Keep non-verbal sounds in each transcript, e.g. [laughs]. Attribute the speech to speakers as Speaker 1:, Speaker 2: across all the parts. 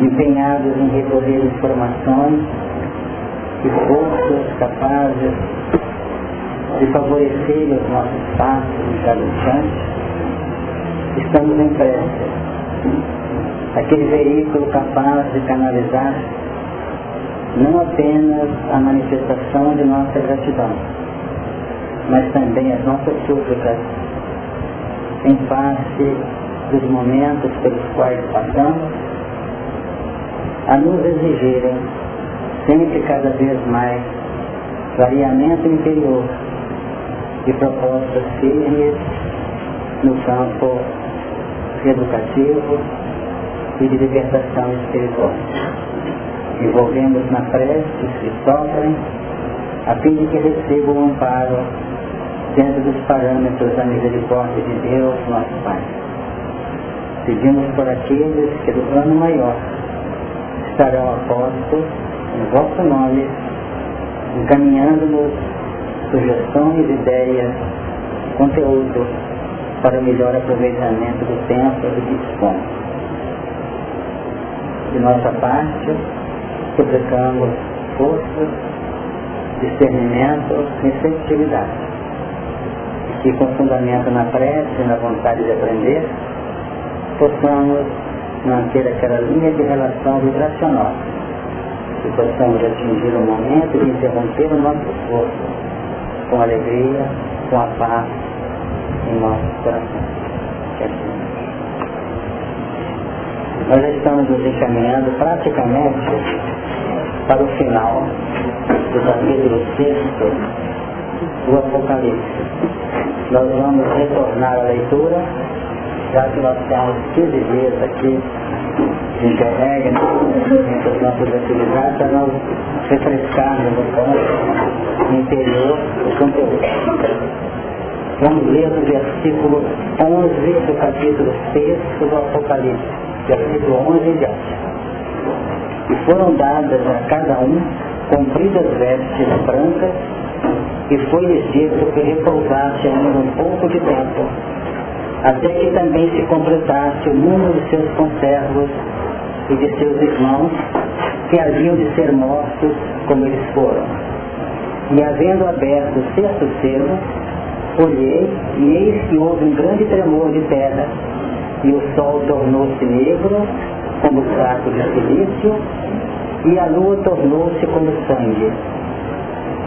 Speaker 1: empenhados em recolher informações e forças capazes de favorecer os nossos passos em cada estamos em pressa. Aquele veículo capaz de canalizar não apenas a manifestação de nossa gratidão, mas também as nossas súplicas em face dos momentos pelos quais passamos, a nos exigirem sempre cada vez mais variamento interior de propostas firmes no campo educativo e de libertação espiritual. Envolvemos na prece os que sofrem, a fim de que recebam o amparo dentro dos parâmetros da misericórdia de Deus, nosso Pai. Pedimos por aqueles que do plano maior estarão apostos em vosso nome, encaminhando-nos sugestões, ideias, conteúdo para o melhor aproveitamento do tempo e do. De nossa parte, suplicamos força, discernimento, receptividade que com fundamento na prece e na vontade de aprender, possamos manter aquela linha de relação vibracional, que possamos atingir o momento de interromper o nosso esforço com alegria, com a paz em nosso coração. Assim. Nós estamos nos encaminhando praticamente para o final do capítulo 6 do Apocalipse. Nós vamos retornar à leitura, já que nós temos 15 dias aqui de interregno, entre as nossas atividades, para nós refrescarmos no campo interior o conteúdo. Vamos ler o versículo 11 do capítulo 6 do Apocalipse, versículo 11 em diante. E foram dadas a cada um compridas vestes brancas e foi-lhes dito que repousasse ainda um pouco de tempo, até que também se completasse o número de seus conservos e de seus irmãos, que haviam de ser mortos como eles foram. E havendo aberto o sexto selo, olhei e eis que houve um grande tremor de terra, e o sol tornou-se negro, como saco de silício, e a lua tornou-se como sangue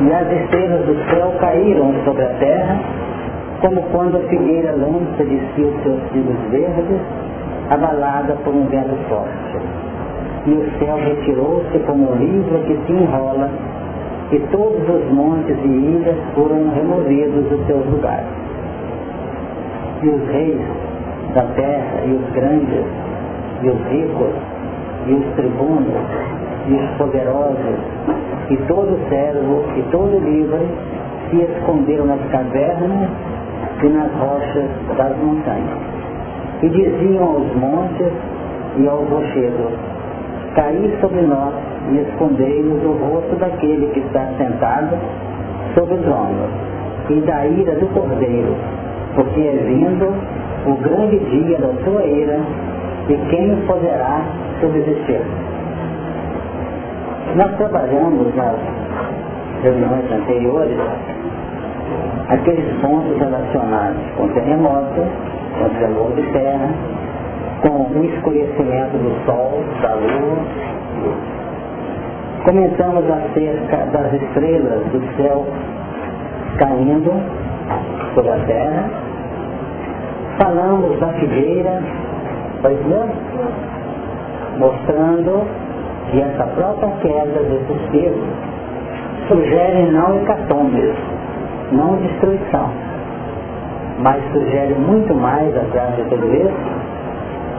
Speaker 1: e as estrelas do céu caíram sobre a terra, como quando a figueira lança de si os seus filhos verdes, abalada por um vento forte. E o céu retirou-se como um livro que se enrola, e todos os montes e ilhas foram removidos dos seus lugares. E os reis da terra, e os grandes, e os ricos, e os tribunos, e os poderosos, e todo servo e todo livre se esconderam nas cavernas e nas rochas das montanhas. E diziam aos montes e aos rochedos, caí sobre nós e escondei-nos o rosto daquele que está sentado sobre o trono e da ira do cordeiro, porque é vindo o grande dia da sua ira e quem poderá subsistir. Nós trabalhamos nas reuniões anteriores aqueles pontos relacionados com terremoto, com tremor de terra, com o escurecimento do sol, da lua. Comentamos acerca das estrelas do céu caindo sobre a terra. Falamos da figueira, pois não? Mostrando e essa própria queda desses pesos sugere não hecatombe, não destruição, mas sugere muito mais, atrás de tudo isso,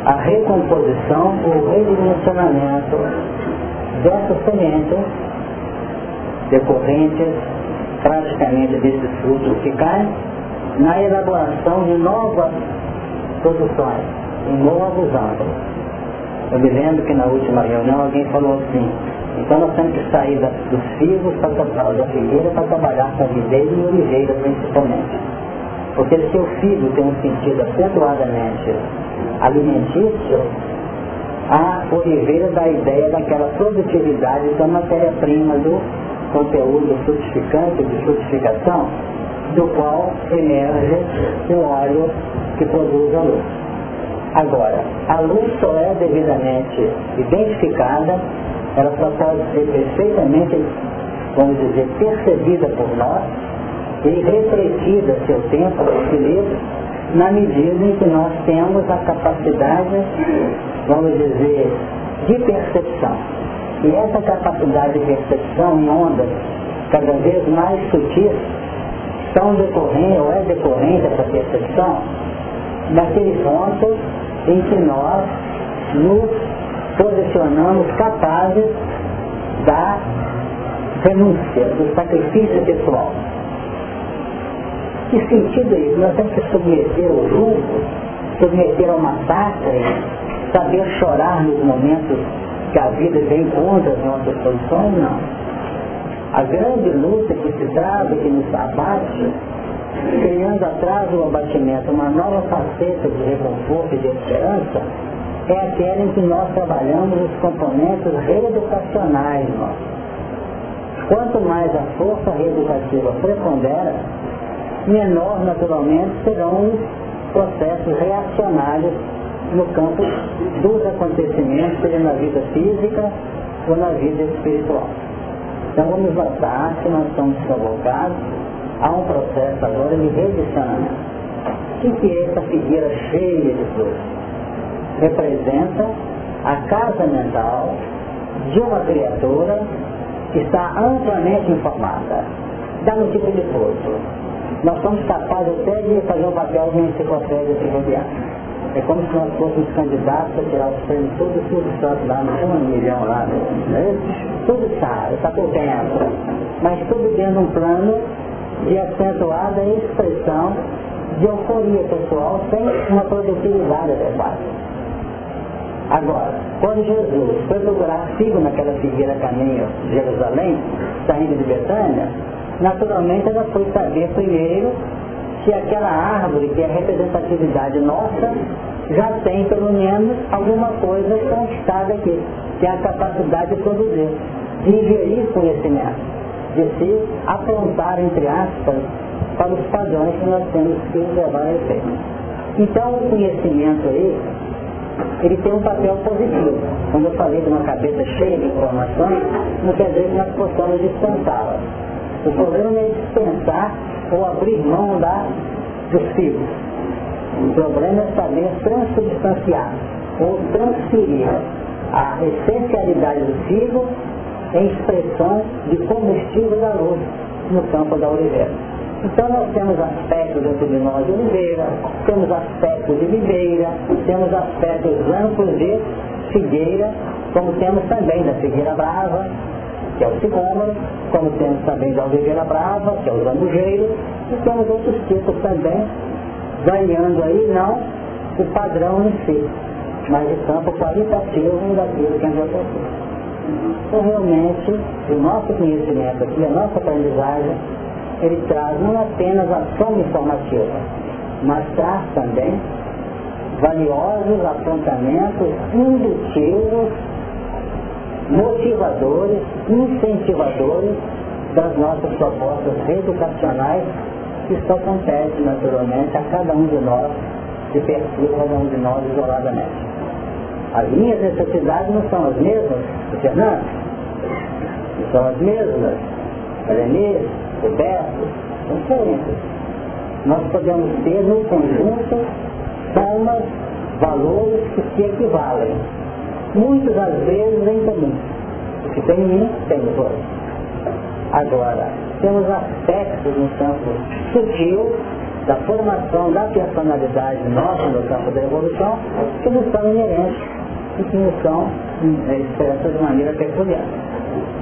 Speaker 1: a recomposição, o redimensionamento dessas sementes decorrentes praticamente desses frutos que caem na elaboração de novas produções, em novos ângulos. Eu me lembro que na última reunião alguém falou assim, então nós temos que sair da, dos figos para da figueira para trabalhar com videira e oliveira principalmente. Porque se o figo tem um sentido acentuadamente alimentício, a Oliveira da ideia daquela produtividade da matéria-prima do conteúdo frutificante, de frutificação, do qual emerge o óleo que produz a luz. Agora, a luz só é devidamente identificada, ela só pode ser perfeitamente, vamos dizer, percebida por nós e refletida seu tempo, equilíbrio, na medida em que nós temos a capacidade, vamos dizer, de percepção. E essa capacidade de percepção em ondas cada vez mais sutis são decorrentes, ou é decorrente essa percepção, daquele ponto em que nós nos posicionamos capazes da renúncia, do sacrifício pessoal. Que sentido é isso? Nós temos que submeter o jugo, submeter ao massacre, saber chorar nos momentos que a vida vem contra as nossas posições? Não. A grande luta que se trava, que nos abate, criando atrás do abatimento uma nova faceta de reconforto e de esperança, é aquela em que nós trabalhamos os componentes reeducacionais nossos. Quanto mais a força reeducativa prepondera, menor naturalmente serão os processos reacionários no campo dos acontecimentos, seja na vida física ou na vida espiritual. Então vamos notar que nós estamos convocados a um processo agora de redicionamento. O que é essa figueira cheia de flores? Representa a casa mental de uma criatura que está amplamente informada. Dá um tipo de corpo nós somos capazes até de fazer um papel de enciclopédia ferroviária. É como se nós fôssemos candidatos a tirar os prêmios todos os santos lá, não um milhão lá, né? tudo está, está por dentro, mas tudo dentro de um plano de acentuada expressão de euforia pessoal sem uma produtividade adequada. Agora, quando Jesus foi procurar figo naquela figueira caminho de Jerusalém, saindo de Betânia, naturalmente ela foi saber primeiro se aquela árvore, que é a representatividade nossa, já tem pelo menos alguma coisa conquistada aqui, que é a capacidade de produzir, de ingerir conhecimento, de se apontar, entre aspas, para os padrões que nós temos que levar a efeito. Então o conhecimento aí, ele tem um papel positivo. Quando eu falei de uma cabeça cheia de informações, dizer que nós possamos dispensá-las o problema é dispensar ou abrir mão da, dos filhos. O problema é saber transubstanciar ou transferir a essencialidade do figo em expressão de combustível da luz no campo da oliveira. Então nós temos aspectos dentro de nós de oliveira, temos aspectos de viveira, temos aspectos amplos de figueira, como temos também da figueira brava, que é o sicômoro, como temos também da oliveira brava, que é o zambujeiro, e temos outros tipos também, ganhando aí não o padrão em si, mas o campo qualitativo daquilo que a gente Então realmente, o nosso conhecimento aqui, a nossa aprendizagem, ele traz não apenas a soma informativa, mas traz também valiosos apontamentos indutivos motivadores, incentivadores das nossas propostas educacionais que só acontece naturalmente a cada um de nós, de perfil, cada um de nós isoladamente. As minhas necessidades não são as mesmas do Fernando, são as mesmas a Lenê, Diferentes. Nós podemos ter no conjunto somas, valores que se equivalem muitas das vezes em comum. O que tem em mim, tem nos outros. Agora, temos aspectos no campo sutil da formação da personalidade nossa no campo da evolução que nos são inerentes e que nos são é, expressas de maneira peculiar.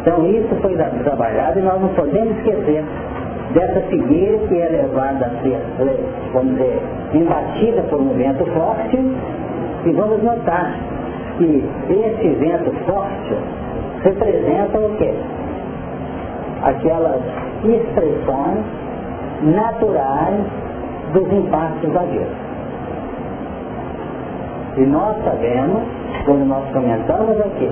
Speaker 1: Então isso foi trabalhado e nós não podemos esquecer dessa figueira que é levada a ser, vamos dizer, embatida por um vento forte e vamos notar que esse vento forte representa o quê? Aquelas expressões naturais dos impactos da vida. E nós sabemos quando nós comentamos aqui,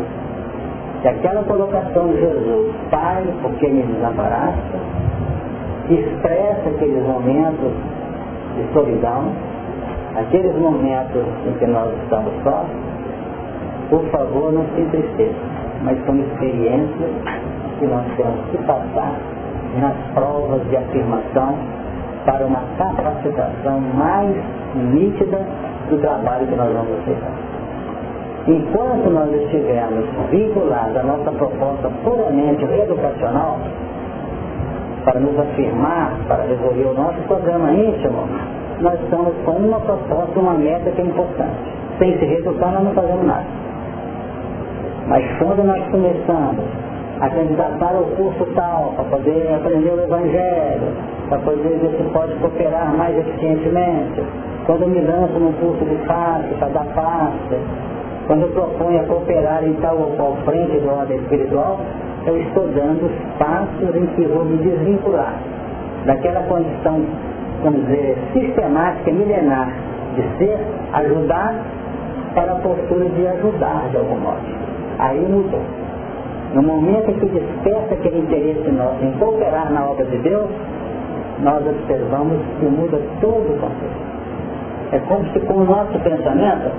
Speaker 1: que aquela colocação de Jesus, Pai, porque me desamparaste, expressa aqueles momentos de solidão, aqueles momentos em que nós estamos só, por favor não se entristeça, mas são experiências que nós temos que passar nas provas de afirmação para uma capacitação mais nítida do trabalho que nós vamos aceitar. Enquanto nós estivermos vinculados à nossa proposta puramente educacional, para nos afirmar, para resolver o nosso programa íntimo, nós estamos com uma proposta, uma meta que é importante. Sem esse resultado nós não fazemos nada. Mas quando nós começamos a candidatar ao curso tal, para poder aprender o Evangelho, para poder ver se pode cooperar mais eficientemente, quando me lanço num curso de face, para dar face, quando eu proponho a cooperar em tal ou qual frente de ordem espiritual, eu estou dando os passos em que vou me desvincular daquela condição, vamos dizer, sistemática, milenar, de ser ajudar para a postura de ajudar de algum modo. Aí mudou. No momento em que desperta aquele interesse nosso em cooperar na obra de Deus, nós observamos que muda todo o contexto. É como se com o nosso pensamento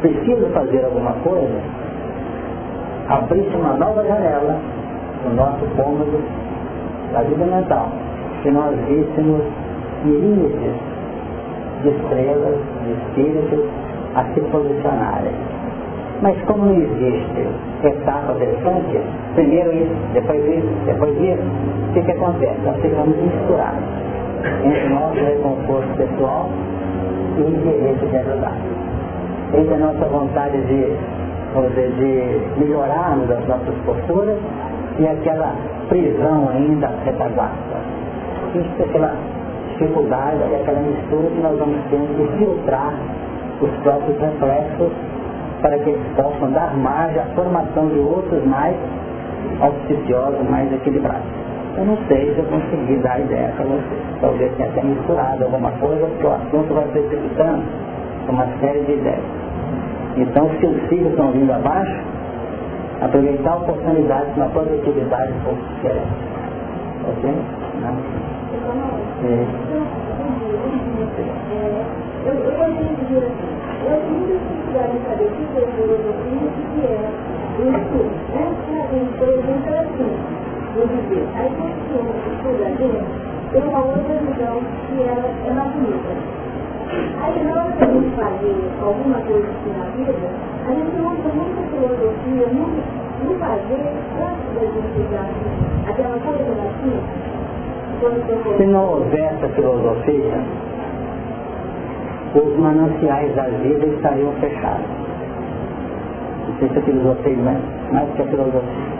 Speaker 1: preciso fazer alguma coisa, abrisse uma nova janela no nosso cômodo da vida mental, que nós víssemos miríades de estrelas, de espíritos a se posicionarem. Mas como não existe etapa distante, primeiro isso, depois isso, depois isso, o que, que acontece? Nós ficamos misturados entre nosso reconforto pessoal e o interesse de ajudar entre a nossa vontade de, de melhorarmos as nossas posturas e aquela prisão ainda retaguarda. Isso é aquela dificuldade, aquela mistura que nós vamos ter de filtrar os próprios reflexos para que eles possam dar margem à formação de outros mais auspiciosos, mais equilibrados. Eu não sei se eu consegui dar ideia para vocês. Talvez tenha até misturado alguma coisa, porque o assunto vai precipitando uma série de ideias. Então, se os filhos estão vindo abaixo, aproveitar a oportunidade de uma produtividade um pouco diferente. Ok? Não? É. Eu, eu gostaria dizer assim, eu tenho dificuldade de saber que é filosofia e que é o estudo. Né? Por exemplo, é assim, vou dizer, a evolução do estudo da gente tem uma visão que ela é mais bonita. Aí na hora que a gente fazer alguma coisa assim na vida, a gente usa muita filosofia, muito, muito fazer antes da gente usar aquela coisa assim. Se não houver essa filosofia, os mananciais da vida estariam fechados. Não sei se a filosofia não é mais que a filosofia.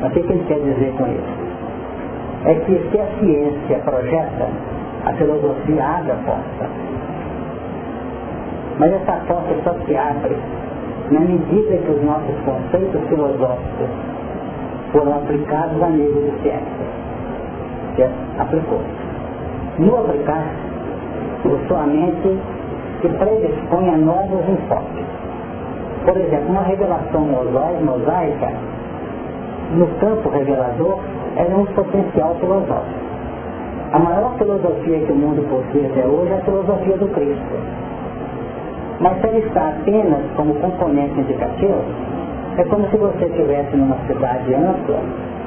Speaker 1: Mas o que ele quer dizer com isso? É que se a ciência projeta, a filosofia abre a porta. Mas essa porta só se abre na medida que os nossos conceitos filosóficos foram aplicados a nível de ciência. Que aplicou. No aplicar, sua mente se predispõe a novos enfoques. Por exemplo, uma revelação mosaica, no campo revelador, é um potencial filosófico. A maior filosofia que o mundo possui até hoje é a filosofia do Cristo mas se ele está apenas como componente indicativo, é como se você estivesse numa cidade ampla,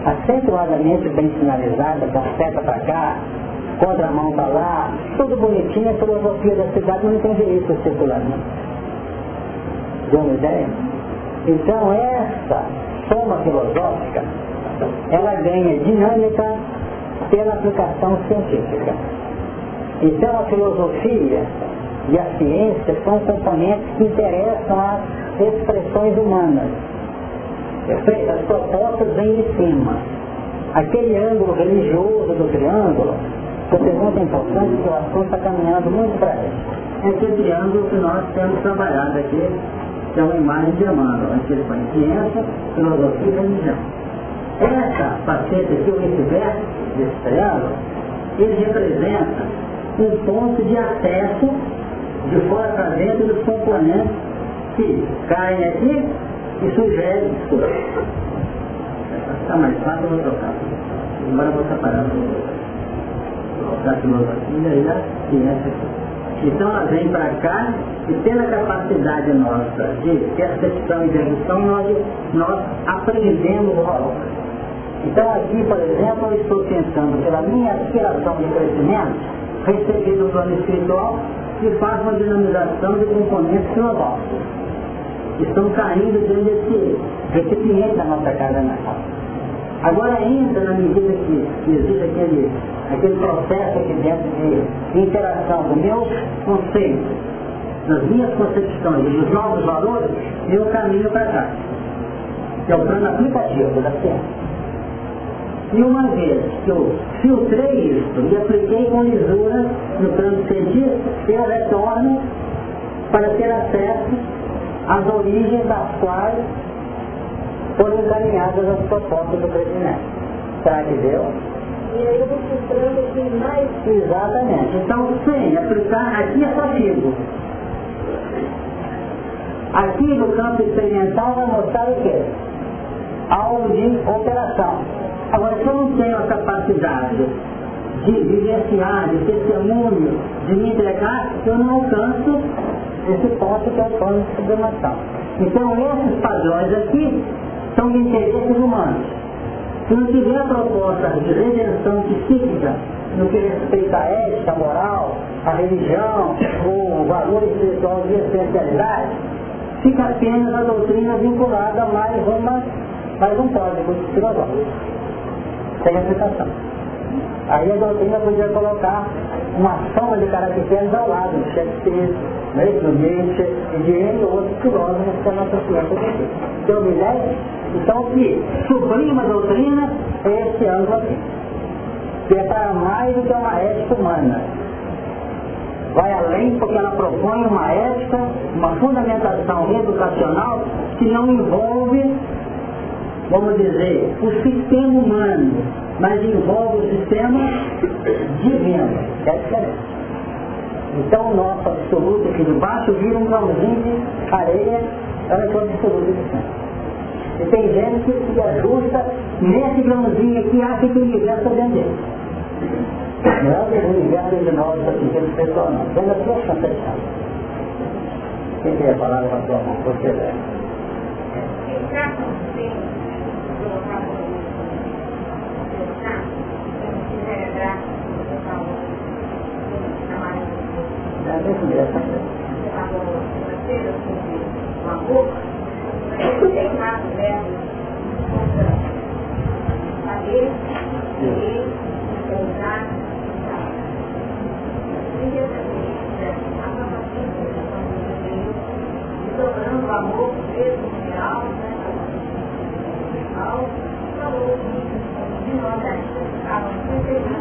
Speaker 1: acentuadamente bem sinalizada, com seta para cá, contramão para lá, tudo bonitinho, a filosofia da cidade não tem veículo circulando. Deu uma ideia? Então essa soma filosófica, ela ganha dinâmica pela aplicação científica. Então a filosofia e a ciência são componentes que interessam às expressões humanas. Perfeito? As propostas vêm de cima. Aquele ângulo religioso do triângulo, que pergunta importante o assunto está caminhando muito para ele. É aquele triângulo que nós temos trabalhado aqui, que é uma imagem de Emmanuel, onde ele põe ciência, filosofia e religião. Essa faceta aqui, o vice-versa desse triângulo, ele representa um ponto de acesso de fora para dentro dos componentes que aqui, caem aqui e sugerem desculpa. Tá mais fácil, eu vou trocar. Agora vou separar da filosofia e da ciência aqui. Então ela vem para cá e pela capacidade nossa de percepção e dedução, nós, nós aprendemos o valor. Então aqui, por exemplo, eu estou pensando pela minha aspiração de crescimento, recebi do plano espiritual e faço uma dinamização de componentes filosóficos. Estão caindo dentro desse recipiente da nossa casa natal. Agora entra na medida que, que existe aquele, aquele processo aqui dentro de interação do meu conceito, das minhas concepções e dos novos valores, eu caminho para cá. Que é o plano aplicativo da ciência. E uma vez que eu filtrei isso e apliquei com lisura no plano científico, eu retorno para ter acesso às origens das quais foram encaminhadas as propostas do crescimento. Será que deu?
Speaker 2: E aí eu vou filtrando aqui mais.
Speaker 1: Exatamente. Então, sem aplicar, aqui é só figo. Aqui no campo experimental vai mostrar o quê? Algo de operação. Agora, se eu não tenho a capacidade de vivenciar, de testemunho, de me entregar, eu não alcanço esse ponto que é o plano de sublimação. Então, esses padrões aqui são de interesses humanos. Se não tiver a proposta de redenção psíquica no que respeita à ética, a moral, a religião, o valor espiritual de essencialidade, fica apenas a doutrina vinculada a mais, uma, mais um código filosófico, sem aplicação. Aí a doutrina podia colocar uma soma de caracteres ao lado de Shakespeare, do Nietzsche e de N outros filósofos que a nossa ciência tem. Então, ideia? Então, o que sublima a doutrina é esse ângulo aqui, que é para mais do que uma ética humana. Vai além porque ela propõe uma ética, uma fundamentação educacional que não envolve, vamos dizer, o sistema humano, mas envolve o sistema divino. É diferente. Então o nosso absoluto aqui de baixo vira um grãozinho de areia para o absoluto de. E tem gente que se ajusta nesse grãozinho aqui acha que o universo é dentro. Não é o universo de nós, assim, que eles pessoal não. Vem da sua concepção. Quem quer falar com a sua mão? Você deve. Já deixa eu essa
Speaker 2: uma boca, tem rato dela, saber, ler, pensar, sobrando o amor mesmo? Real, falou de nós é que estavam sempre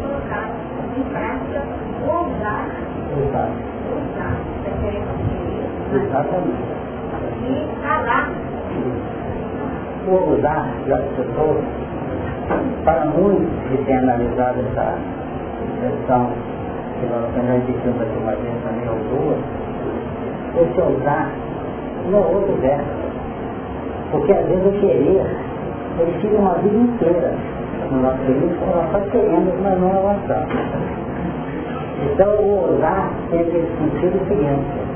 Speaker 2: colocar em prática, ousar, ousar, conseguir,
Speaker 1: Exatamente.
Speaker 2: e calar.
Speaker 1: Vou usar das pessoas para muitos que têm analisado essa questão que nós já indicamos aqui uma vez também ou duas, esse ousar não é outro verso. Porque às vezes o querer, ele fica uma vida inteira no nosso livro, nós só queremos, mas não avançamos. Então o ousar tem aquele sentido seguinte,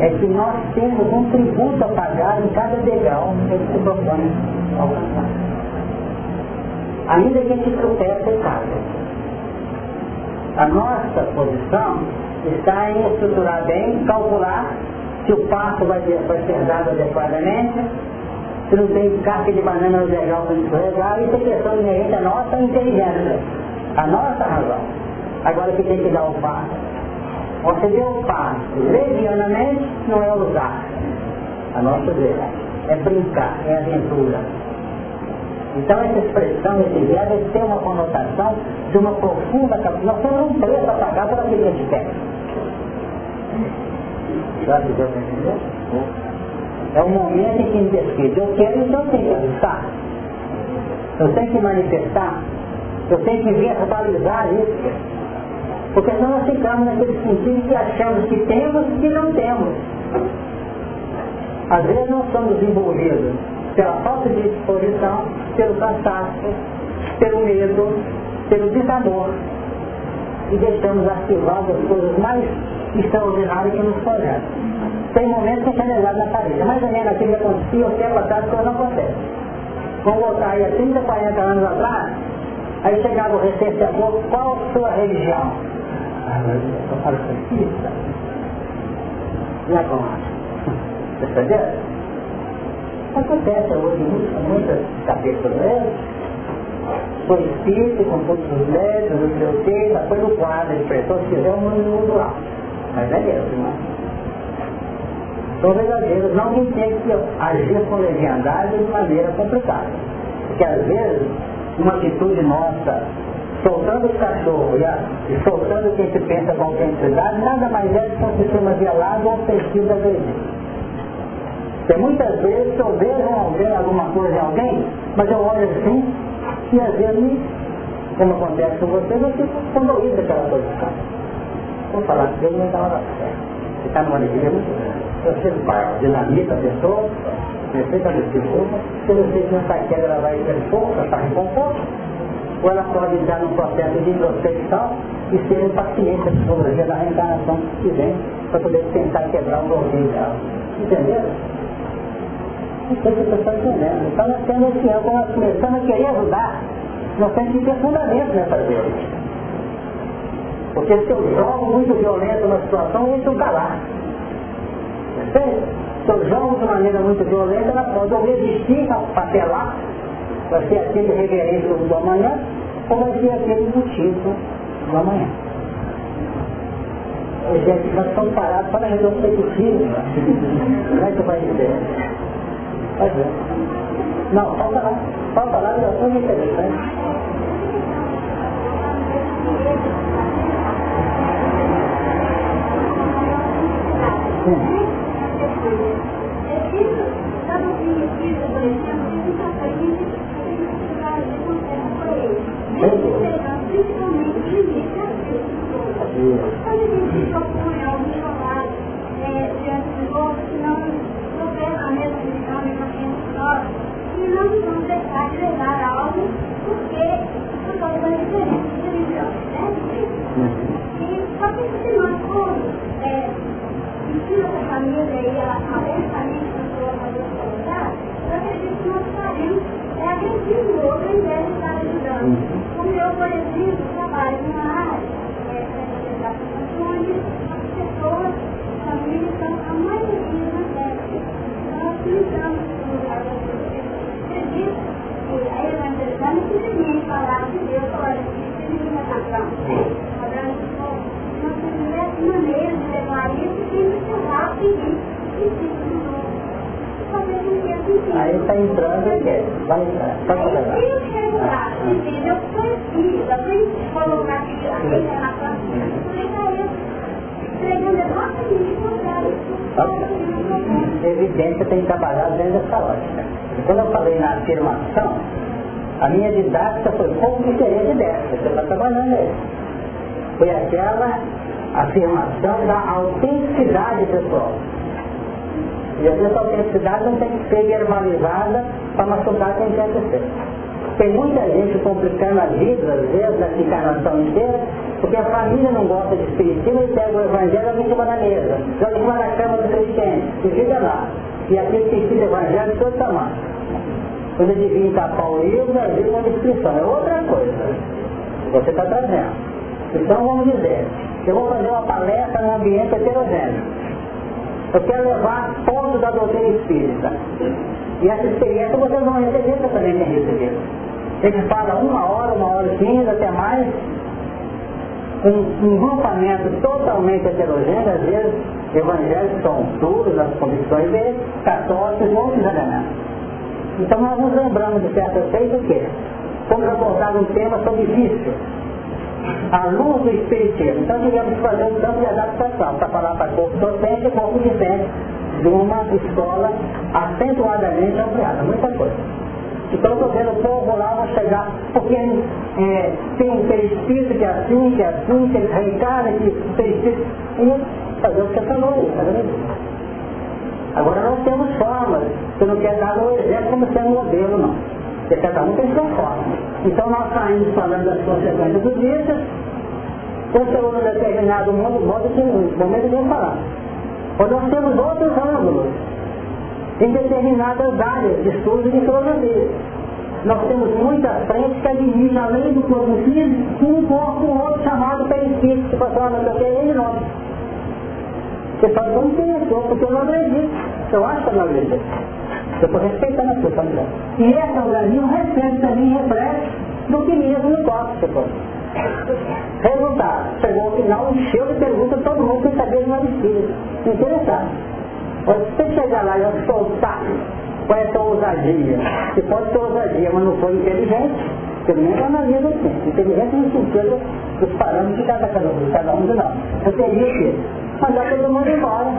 Speaker 1: é que nós temos um tributo a pagar em cada degrau que ele se propõe alcançar. Ainda que a gente tropece e. A nossa posição está em estruturar bem, calcular se o passo vai, ter, vai ser dado adequadamente, se não tem casca de banana degrau para escorregar, isso é questão inerente à nossa inteligência, à nossa razão. Agora que tem que dar o passo. Você deu o passo levianamente, não é usar. A nossa vida é brincar, é aventura. Então essa expressão, esse verbo, tem uma conotação de uma profunda Nós temos um preço a pagar por aquilo que a gente quer. Já deu para entender? É o momento em que me decide. Eu quero, então eu tenho que ajustar. Eu tenho que manifestar. Eu tenho que verbalizar isso. Porque senão nós ficamos naquele sentido que achamos que temos e que não temos. Às vezes nós somos envolvidos pela falta de disposição, pelo cansaço, pelo medo, pelo desamor. E deixamos arquivadas as coisas mais extraordinárias que nos projetam. Tem momentos que gente é na parede. Mais ou menos aquilo que acontecia o tempo atrás, que não acontece. Vamos voltar aí a 30, 40 anos atrás, aí chegava o recenseador, qual sua religião? Ah, eu falo cientista. E agora? Entendeu? Acontece hoje muitas, cabeças mesmo. Foi espírito com todos os médicos, não sei o mas foi no quadro, ele prestou, se quiser, mundo lá. Mas é mesmo, não é? São verdadeiros, não tem que agir com leviandade de maneira complicada. Porque às vezes, uma atitude nossa, soltando os cachorros e, e soltando o que a gente pensa com autenticidade, nada mais é do que um sistema gelado ou ofensivo da igreja. Porque muitas vezes eu vejo alguém, alguma coisa em alguém, mas eu olho assim e às vezes, como acontece com você, eu fico condoído daquela coisa. Vou falar que Deus não dá hora certa. Está numa alegria muito grande. Você dinamita a pessoa, de desculpa, se você não está quieto, ela vai ter força para recomposto, ou ela pode entrar num processo de introspecção e ser impaciente a psicologia da reencarnação que vem para poder tentar quebrar o bloqueio dela. Entendeu? Não você está entendendo. Então nós temos esse ano, nós começamos a querer ajudar, nós temos que ter fundamento nessa vida. Porque se eu jogo muito violento na situação, isso está lá. Eu jogo de maneira muito violenta, ela pode ou resistir a papelar, vai ser aquele reverência do amanhã, ou vai ser aquele motivo do amanhã. Gente, nós estamos parados para resolver o filho. Como é que vai dizer? Vai ver. Não, falta lá. Falta lá, já foi interessante. Sim. Afirmação, a minha didática foi pouco diferente dessa. Você está trabalhando aí. Foi aquela afirmação da autenticidade pessoal. E essa autenticidade não tem que ser verbalizada para machucar quem quer que seja. Tem muita gente complicando a vida, às vezes, na encarnação inteira, porque a família não gosta de espiritismo e pega o evangelho e cima na mesa, joga em cima da cama do cristiano, e fica lá. E aquele que ensina evangelho de todo tamanho. Quando ele vir tapar o livro, às vezes uma descrição, é outra coisa. Você está trazendo. Então vamos dizer, eu vou fazer uma palestra num ambiente heterogêneo. Eu quero levar pontos da doutrina espírita. E essa experiência vocês vão receber, eu também tenho recebido. Ele fala uma hora, uma hora e quinze, até mais. um, um grupamento totalmente heterogêneo, às vezes evangélicos são puros nas convicções deles, católicos outros elementos. Então nós nos lembramos de certas vezes o quê? Fomos abordar um tema sobre vício, a luz do espiritismo. Então tivemos que fazer um campo de adaptação para falar para corpo docente e corpo discente de uma escola acentuadamente ampliada, muita coisa. Então estou vendo o povo lá vai chegar, porque é, tem perispírito que é assim, que é assim, que ele reencarna, que perispírito. E fazer o que você falou, tá Agora nós temos formas, você não quer dar um exemplo como sendo modelo, não. Porque cada um tem sua forma. Então nós saímos falando das consequências do vício, quando num determinado modo, modo que no momento de falar. Ou nós temos outros ângulos em determinadas áreas de estudo de filosofia. Nós temos muita frente que administra além do corpo físico um corpo um outro chamado perispírito, que passou que é ele não. Você pode não interessou, porque eu não acredito. Eu acho que eu não acredito. Eu estou respeitando a sua família. E essa organismo recebe também reflete do que mesmo no tóxico. Resultado, chegou ao final, encheu de perguntas, todo mundo sem saber de uma espírito. Interessante. Você chegar lá e soltar com essa ousadia, que pode ser ousadia, mas não foi inteligente, pelo menos analisa assim. Inteligente no sentido dos parâmetros de cada, cada um de nós. Eu teria que mandar todo mundo embora.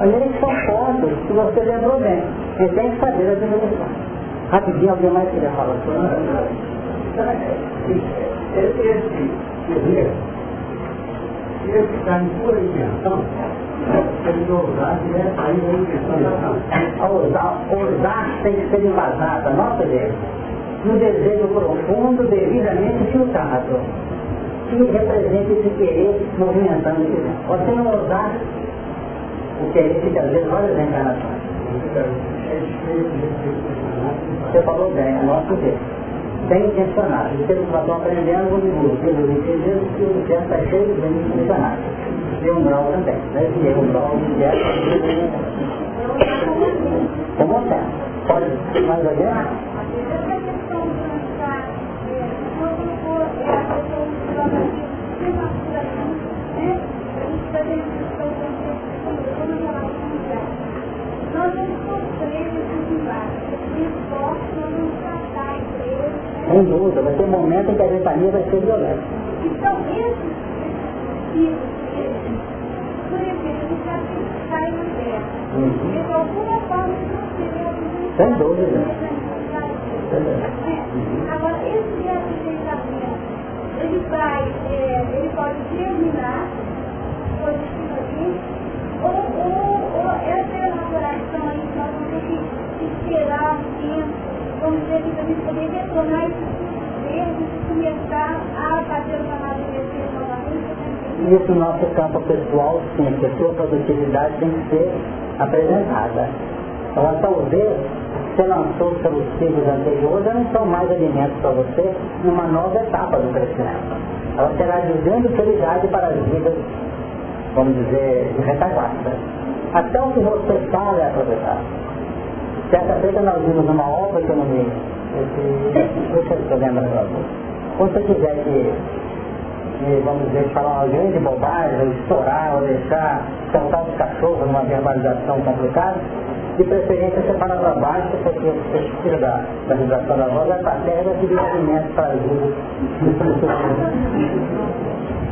Speaker 1: Olha que são pontos que você lembrou bem. Ele tem que fazer a diminuição. Rapidinho, alguém mais queria falar?
Speaker 3: Esse esse está em pura intenção, ele ousar quiser sair da intenção
Speaker 1: A ousar, tem que ser embasada, nossa Deus, no desejo profundo, devidamente filtrado, que representa esse querer movimentando. Você não ousar o querer fica às vezes várias reencarnações. Você falou bem, é nosso Deus bem intencionado. E vocês estão aprendendo o livro, pelos entendidos que o céu está cheio de bem intencionado. E um grau também, né? E um grau de é Como está? Pode mais adiante? A sem dúvida, vai ter um momento em que a ventania vai ser violenta. Então, tipo, por exemplo, ele já sai na terra. Uhum. De alguma forma, não Sem dúvida. Agora, esse aproveitamento, ele vai, é, pode terminar positivamente, ou, ou, ou essa elaboração aí, nós vamos ter que esperar um tempo vamos dizer que também poder retornar esses e começar a fazer o chamado de defesa novamente. Isso no nosso campo pessoal, sim, que a sua produtividade tem que ser apresentada. Ela talvez você lançou pelos ciclos anteriores, já não são mais alimentos para você numa nova etapa do crescimento. Ela será dizendo utilidade para as vidas, vamos dizer, de retaguarda. Até o que você fala é aproveitado. Certa feita nós vimos uma obra que eu não me... Deixa eu lembrar agora. Quando você quiser que, que, vamos dizer, falar uma grande bobagem, ou estourar, ou deixar soltar os cachorros numa verbalização complicada, de preferência para baixo, porque você precisa da, da vibração da voz, a plateia vai pedir alimento para ajuda.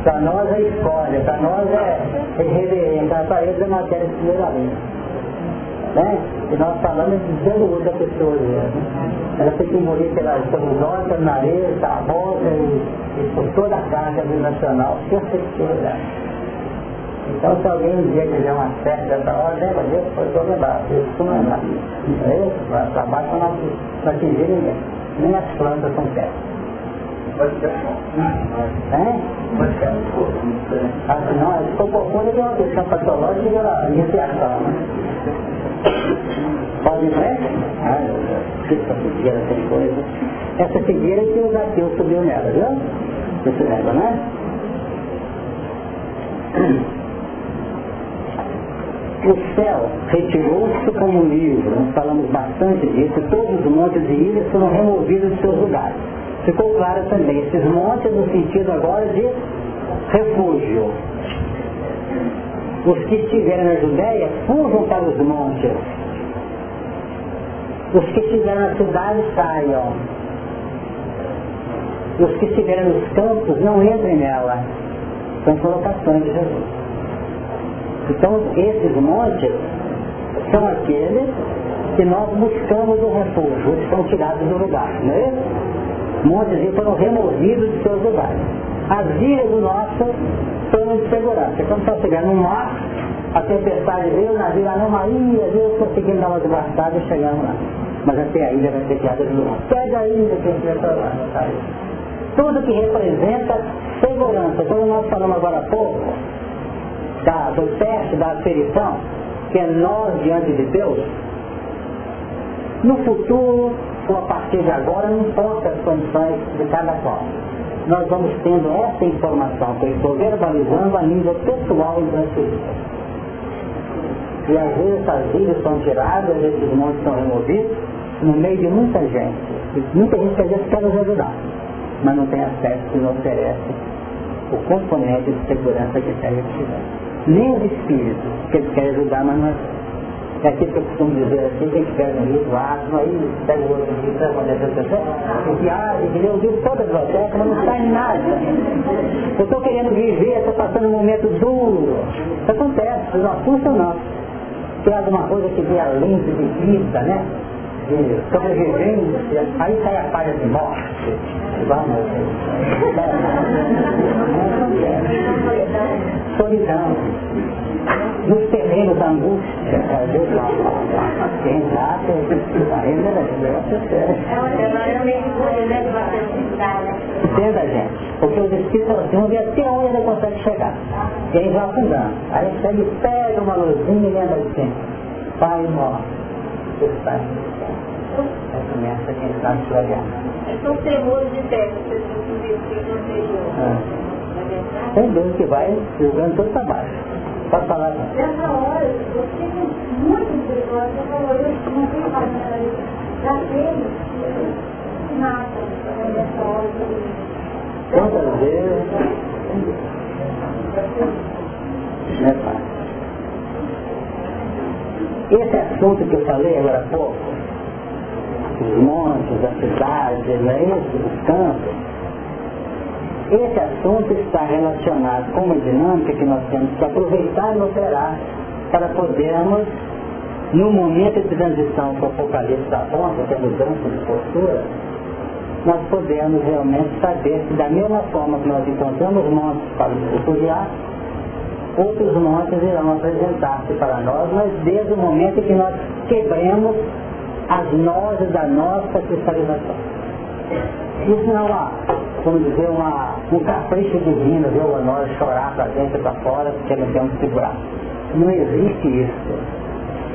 Speaker 1: para nós é escolha, para nós é, é reverência, para eles é matéria de primeira linha né? E nós falamos dizendo o da pessoa, né? Ela tem que morrer pela, pelos órgãos, nariz, a e, e por toda a carga vibracional, perfeita. Então se alguém um dia quiser uma festa dessa hora, lembra disso, foi todo não é nada. É isso, para não, atingir ninguém. Nem as plantas são perto. Pode ser É? Pode ser Assim, não, se for profunda, tem uma questão patológica e iniciação, né? Pode ver? Ah, essa figueira tem coisa. Essa figueira que o Zaqueu subiu nela, viu? Você lembra, né? O céu retirou-se como um livro, nós falamos bastante disso, todos os montes e ilhas foram removidos de seus lugares. ficou claro também. Esses montes no sentido agora de refúgio. Os que estiverem na Judéia, fujam para os montes. Os que estiverem na cidade, saiam. Os que estiverem nos campos, não entrem nela. São colocações de Jesus. Então, esses montes são aqueles que nós buscamos o refúgio, eles são tirados do lugar, não é? Montes foram removidos de seus lugares. As vias do nosso plano de segurança. Quando está chegando no mar, a tempestade veio, o navio lá não Maria, Deus conseguindo dar uma devassada e chegamos lá. Mas até a ilha vai ser criada de novo. Pega a ilha que a gente vai para lá, não tá Tudo que representa segurança. Como nós falamos agora há pouco, da, do teste da aferição, que é nós diante de Deus, no futuro, ou a partir de agora, não importa as condições de cada qual. Nós vamos tendo essa informação que eu estou verbalizando a nível pessoal e transferida. E às vezes essas ilhas são tiradas, esses montes são removidos, no meio de muita gente. E muita gente que às vezes quer nos ajudar, mas não tem acesso e não oferece o componente de segurança que quer tiver. Nem os espíritos, que eles querem ajudar, mas não é é aquilo que eu costumo dizer assim, quem pega um livro, átomo, aí pega o outro livro, para acontecer a pessoa, e que ah, e lê o toda a biblioteca, mas não sai nada. Eu estou querendo viver, estou passando um momento duro. Isso acontece, não assusta não. Tem alguma coisa que vem além de vida, né? De sobrevivência, aí sai a palha de morte. Vamos, solidão. Nos terrenos da angústia, vezes lá, quem lá, ainda Entenda, gente, porque os espíritos assim, vão ver até onde ele consegue chegar. E aí vai afundando. Aí chega e pega uma luzinha e lembra assim, Pai nosso, Aí começa a entrar no seu olhar.
Speaker 4: São temores de terra, vocês não viram que
Speaker 1: Tem Deus que vai jogando tudo para baixo. Pode falar.
Speaker 4: Nessa hora, eu tenho muito misericórdia, eu falo, eu não tenho mais já tenho nada nessa hora.
Speaker 1: Quantas vezes? Não é fácil. Esse assunto que eu falei agora há pouco, os montes, as cidades, não é? Os campos, esse assunto está relacionado com uma dinâmica que nós temos que aproveitar e operar para podermos, no momento de transição que o Apocalipse aponta, que é mudança de postura, nós podemos realmente saber que da mesma forma que nós encontramos montes para nos refugiar, outros montes irão apresentar-se para nós, mas desde o momento em que nós quebremos as nozes da nossa cristalização. Isso não há como dizer, uma, um capricho divino, viu, a nós chorar para dentro e para fora, porque não temos que segurar. Não existe isso.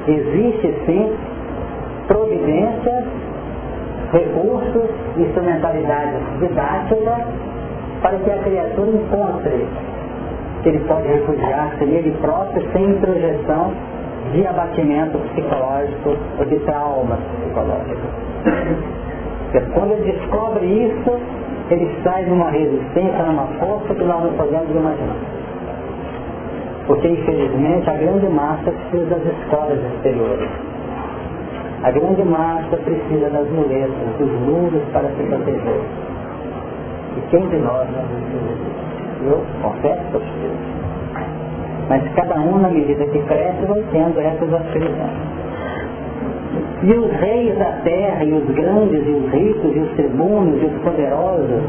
Speaker 1: Existe sim providência, recursos, instrumentalidades didáticas para que a criatura encontre que ele pode refugiar-se nele próprio sem introjeção de abatimento psicológico ou de trauma psicológico. Quando ele descobre isso, ele sai numa resistência, numa força que nós não podemos imaginar. Porque, infelizmente, a grande massa precisa das escolas exteriores. A grande massa precisa das muletas, dos muros para se proteger. E quem de nós não precisa disso? Eu confesso eu preciso. Mas cada um, na medida que cresce, vai tendo essas aspirações. E os reis da terra, e os grandes, e os ricos, e os tribunos, e os poderosos,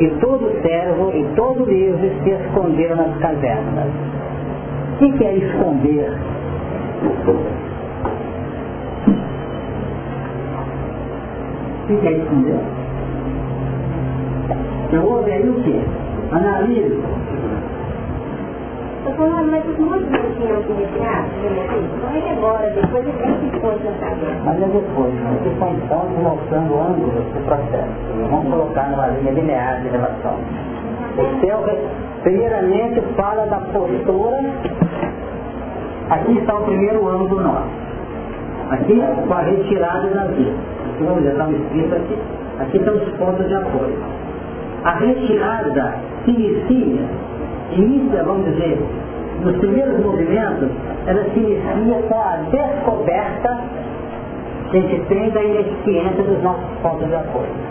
Speaker 1: e todo servo, e todo livre se esconderam nas cavernas. O que, é esconder? O que, é esconder? Vou ver aí o que? Analise
Speaker 4: Estou falando, mas os não tinham que retirar, não é agora, depois é que depois cabeça.
Speaker 1: Mas é depois, aqui são pontos mostrando ângulos do processo. Vamos colocar numa linha linear de relação. O céu, primeiramente, fala da postura. Aqui está o primeiro ângulo nosso. Aqui, com a retirada da vida. Vamos dizer, estamos escrito aqui. Aqui estão os pontos de apoio. A retirada se inicia, inicia, vamos dizer, nos primeiros movimentos, ela se inicia com a descoberta que a gente tem da ineficiência dos nossos pontos de apoio.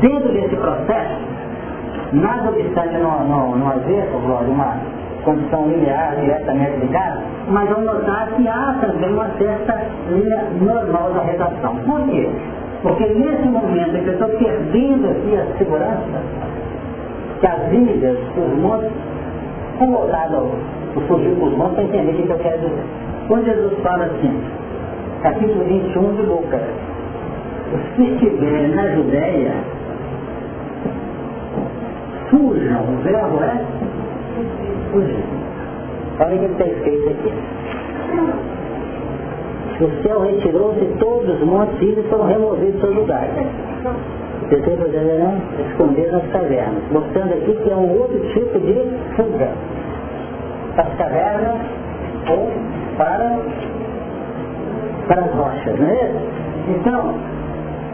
Speaker 1: Dentro desse processo, nada obstante no, no, no avesso, Glória, uma condição linear diretamente ligada, mas vamos notar que há também uma certa linha normal da redação. Por quê? Porque nesse momento em que eu estou perdendo aqui a segurança, que as ilhas, os montes, vão voltar o fugir para os montes para entender o que eu quero dizer. Quando Jesus fala assim, capítulo 21 de Lucas, os que estiverem na Judéia, fujam, verbo é Olha o que está escrito aqui. O céu retirou-se todos os montes e foram removidos do lugar. Pessoas deverão esconder nas cavernas, mostrando aqui que é um outro tipo de fuga. As cavernas ou para, para as rochas, não é? Então,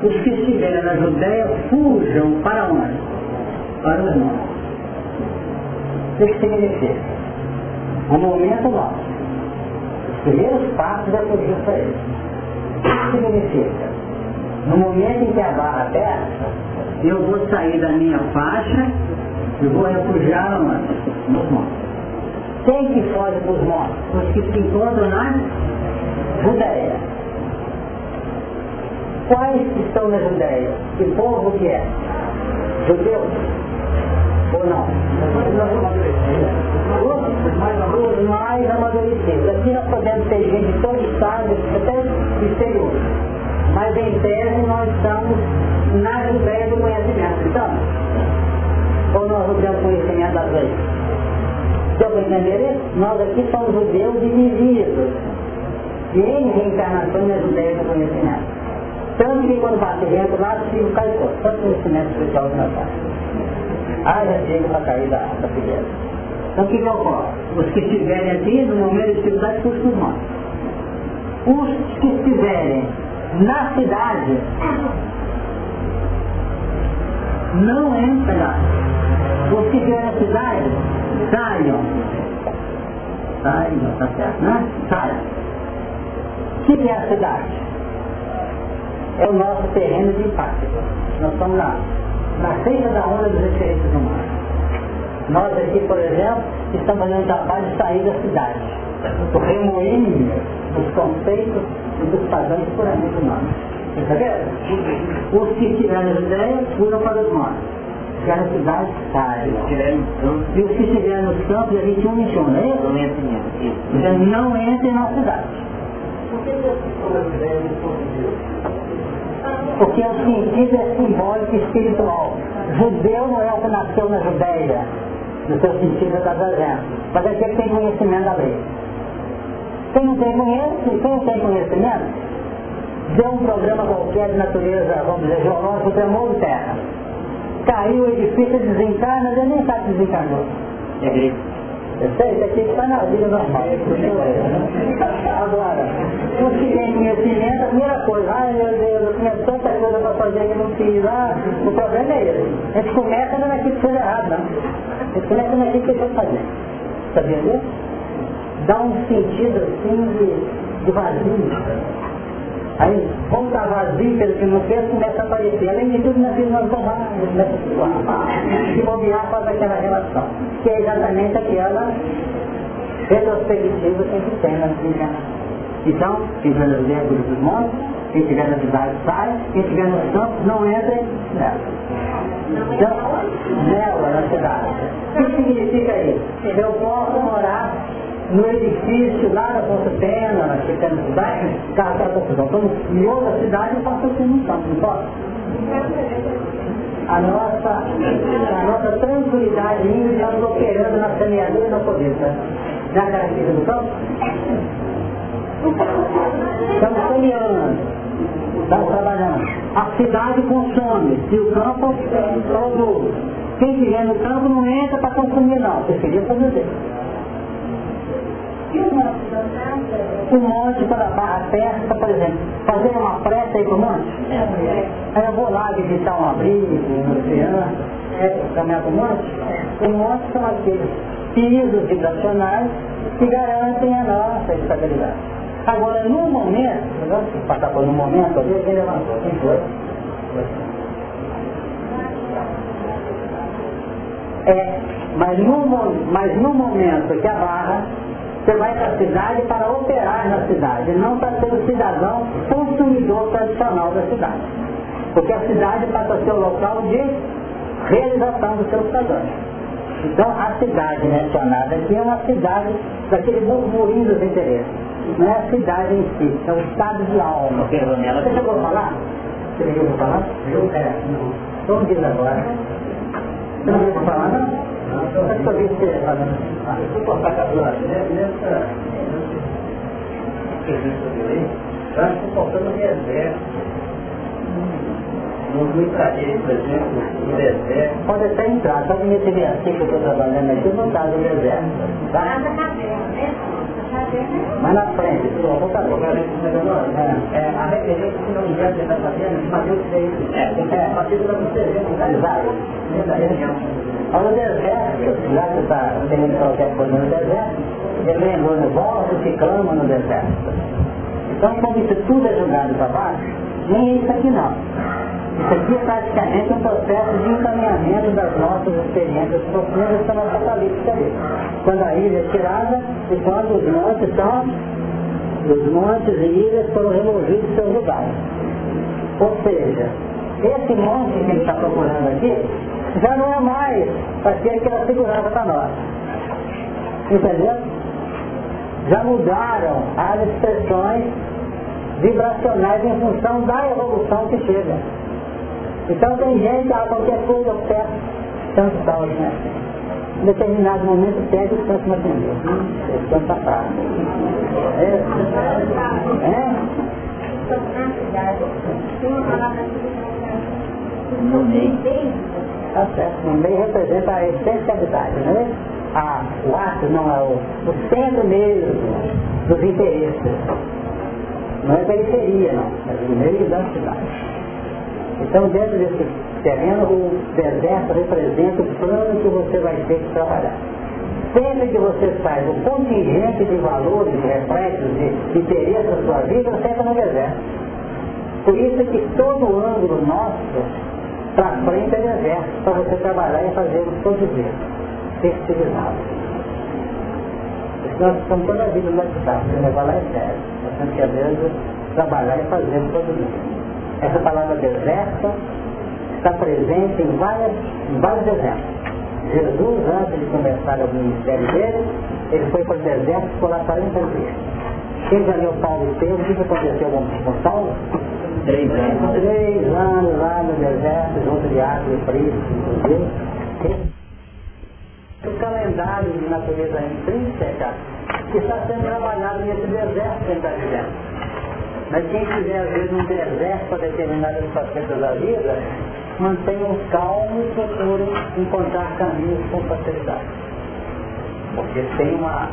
Speaker 1: os que estiverem na Judéia fujam para onde? Para os montes. Que significa? Um momento nosso. Os primeiros passos para ele. O que significa? No momento em que a barra aperta, eu vou sair da minha faixa e vou refugiar onde? Nos montes. Quem que foge os montes? Os que se encontram na Judéia Quais estão na Judéia? Que povo que é? Judeus? Ou não? Mais amadurecidos. Aqui nós podemos ter gente de todo estado, até exterior. Mas em tese nós estamos na Judéia do conhecimento. Então, ou nós não temos conhecimento das leis? Deu para entender? Nós aqui somos judeus divididos. E em reencarnação na Judéia do conhecimento. Tanto que quando bate vento lá, o filho cai fora. Tanto conhecimento especial que nós Ah, já chega para cair da, da figueira. Então o que que ocorre? Os que estiverem aqui, no momento de dificuldade, costumam. Os que estiverem na cidade, não entram. Os que estiverem na cidade, saiam. Saiam, tá certo, né? Saiam. Que é a cidade? é o nosso terreno de impacto. Nós estamos na, na frente da onda dos referentes humanos. Nós aqui, por exemplo, estamos fazendo o trabalho de sair da cidade, do remoinho dos conceitos e dos padrões puramente humanos. Está vendo? Os que tiveram ideia, foram para os mortos. Que na cidade, saem. E os que estiverem nos campos, a gente um mentiu, não é isso? Não entrem na cidade. Por que porque o sentido é simbólico e espiritual. Judeu não é o que nasceu na Judéia, no seu sentido da dizendo, mas é aquele que tem conhecimento da lei. Quem não tem conhecimento, quem tem conhecimento, deu um programa qualquer de natureza, vamos dizer, geológico, tremor de terra. Caiu o edifício, desencarna, ele nem sabe que desencarnou. É isso aqui está na vida normal. Agora, os que têm conhecimento, a primeira coisa, ai meu Deus, eu tinha tanta coisa para fazer que não fiz, ah, o problema é esse. A gente começa não é que fez errado, não. A gente começa naquilo que eu estou fazendo. Sabia disso? Dá um sentido assim de, de vazio. Aí, como está vazio pelo que não fez, começa a aparecer. Além de tudo, nós vimos bobagens, começa a se bobear faz aquela relação. Que é exatamente aquela retrospectiva que a gente tem na encarnação. Então, quem tiver nas vergas dos montes, quem tiver na cidade sai, quem tiver nos campos não entra nela. Então, nela, na cidade. O que significa isso? Eu posso morar no edifício lá da Ponta Pena, na Chicana Cidade, para confusão. Então, em outra cidade eu faço assim não posso? A nossa, a nossa tranquilidade ainda estamos operando na semeadura e na colheita. Na característica do campo? Estamos semeando, estamos trabalhando. A cidade consome, e o campo produz. Quem estiver no campo não entra para consumir não, preferia produzir. O monte para a festa, por exemplo, fazer uma prece aí pro monte. Aí eu vou lá visitar um abrigo, um oceano, é, caminhar pro monte. O monte são aqueles pisos vibracionais que garantem a nossa estabilidade. Agora, no momento, vamos passar por um momento, ali, ele levantou, quem foi? É, mas no, mas no momento que a barra, você vai para a cidade para operar na cidade, não para ser o cidadão consumidor tradicional da cidade. Porque a cidade passa a ser o local de realização dos seus padrões. Então a cidade mencionada aqui é uma cidade daquele burburinho dos interesses. Não é a cidade em si, é o estado de alma. Você chegou a falar? Você chegou a falar? Eu? É, não. Vamos dizer agora. Você não ouviu falar, não? Não, falando. Ah, eu vou cortar a cabelo. Nessa... Entrevista dele, eu acho que faltando reserva no Itaí, por exemplo, no deserto. Pode até entrar, só que me teve assim que eu estou trabalhando aqui, não está no deserto. Tá? Mas na frente, tu vou botar é, é, a referência, se não me engano, você está fazendo, Mateus 6. É, é, Mateus está você vendo, exato. Olha o deserto, já que está tendo qualquer coisa no deserto, ele lembrou no voto que clama no deserto. Então, como isso tudo é jogado para baixo, nem é isso aqui não. Isso aqui é praticamente um processo de encaminhamento das nossas experiências profundas nossa apocalíptica ali. Quando a ilha é tirada e quando os montes são, os montes e ilhas foram removidos de seus lugares. Ou seja, esse monte que ele está procurando aqui já não é mais aquele que era segurança para nós. Entendeu? Já mudaram as expressões vibracionais em função da evolução que chega. Então tem gente, a qualquer coisa eu peço tanto saúde, né? Em determinado momento pede o tanto atender. Tanta paz. É? É? Tá certo, no meio representa a essencialidade, né? Ah, o ato não é o, o centro mesmo dos interesses. Não é periferia, não. É o meio da cidade. Então, dentro desse terreno, o deserto representa o plano que você vai ter que trabalhar. Sempre que você faz o contingente de valores, de reflexos, de interesse da sua vida, você entra no deserto. Por isso que todo ângulo nosso para frente é deserto, para você trabalhar e fazer o produzir, fertilizado. Nós estamos toda a vida lá de você levar lá é sério. Nós temos que, às vezes, trabalhar e fazer o produzir. Essa palavra deserto está presente em, várias, em vários exemplos. Jesus, antes de começar o ministério dele, ele foi para o deserto por lá 40 dias. Quem já leu Paulo e Pedro, o que aconteceu com Paulo? Três anos. Três anos lá no deserto, junto de água e frio, inclusive. O calendário de natureza intrínseca que está sendo trabalhado nesse deserto que está vivendo. Mas quem estiver, às vezes, num deserto para determinadas facetas da vida, mantenham calmo e procurem encontrar caminhos com facilidade. Porque tem uma,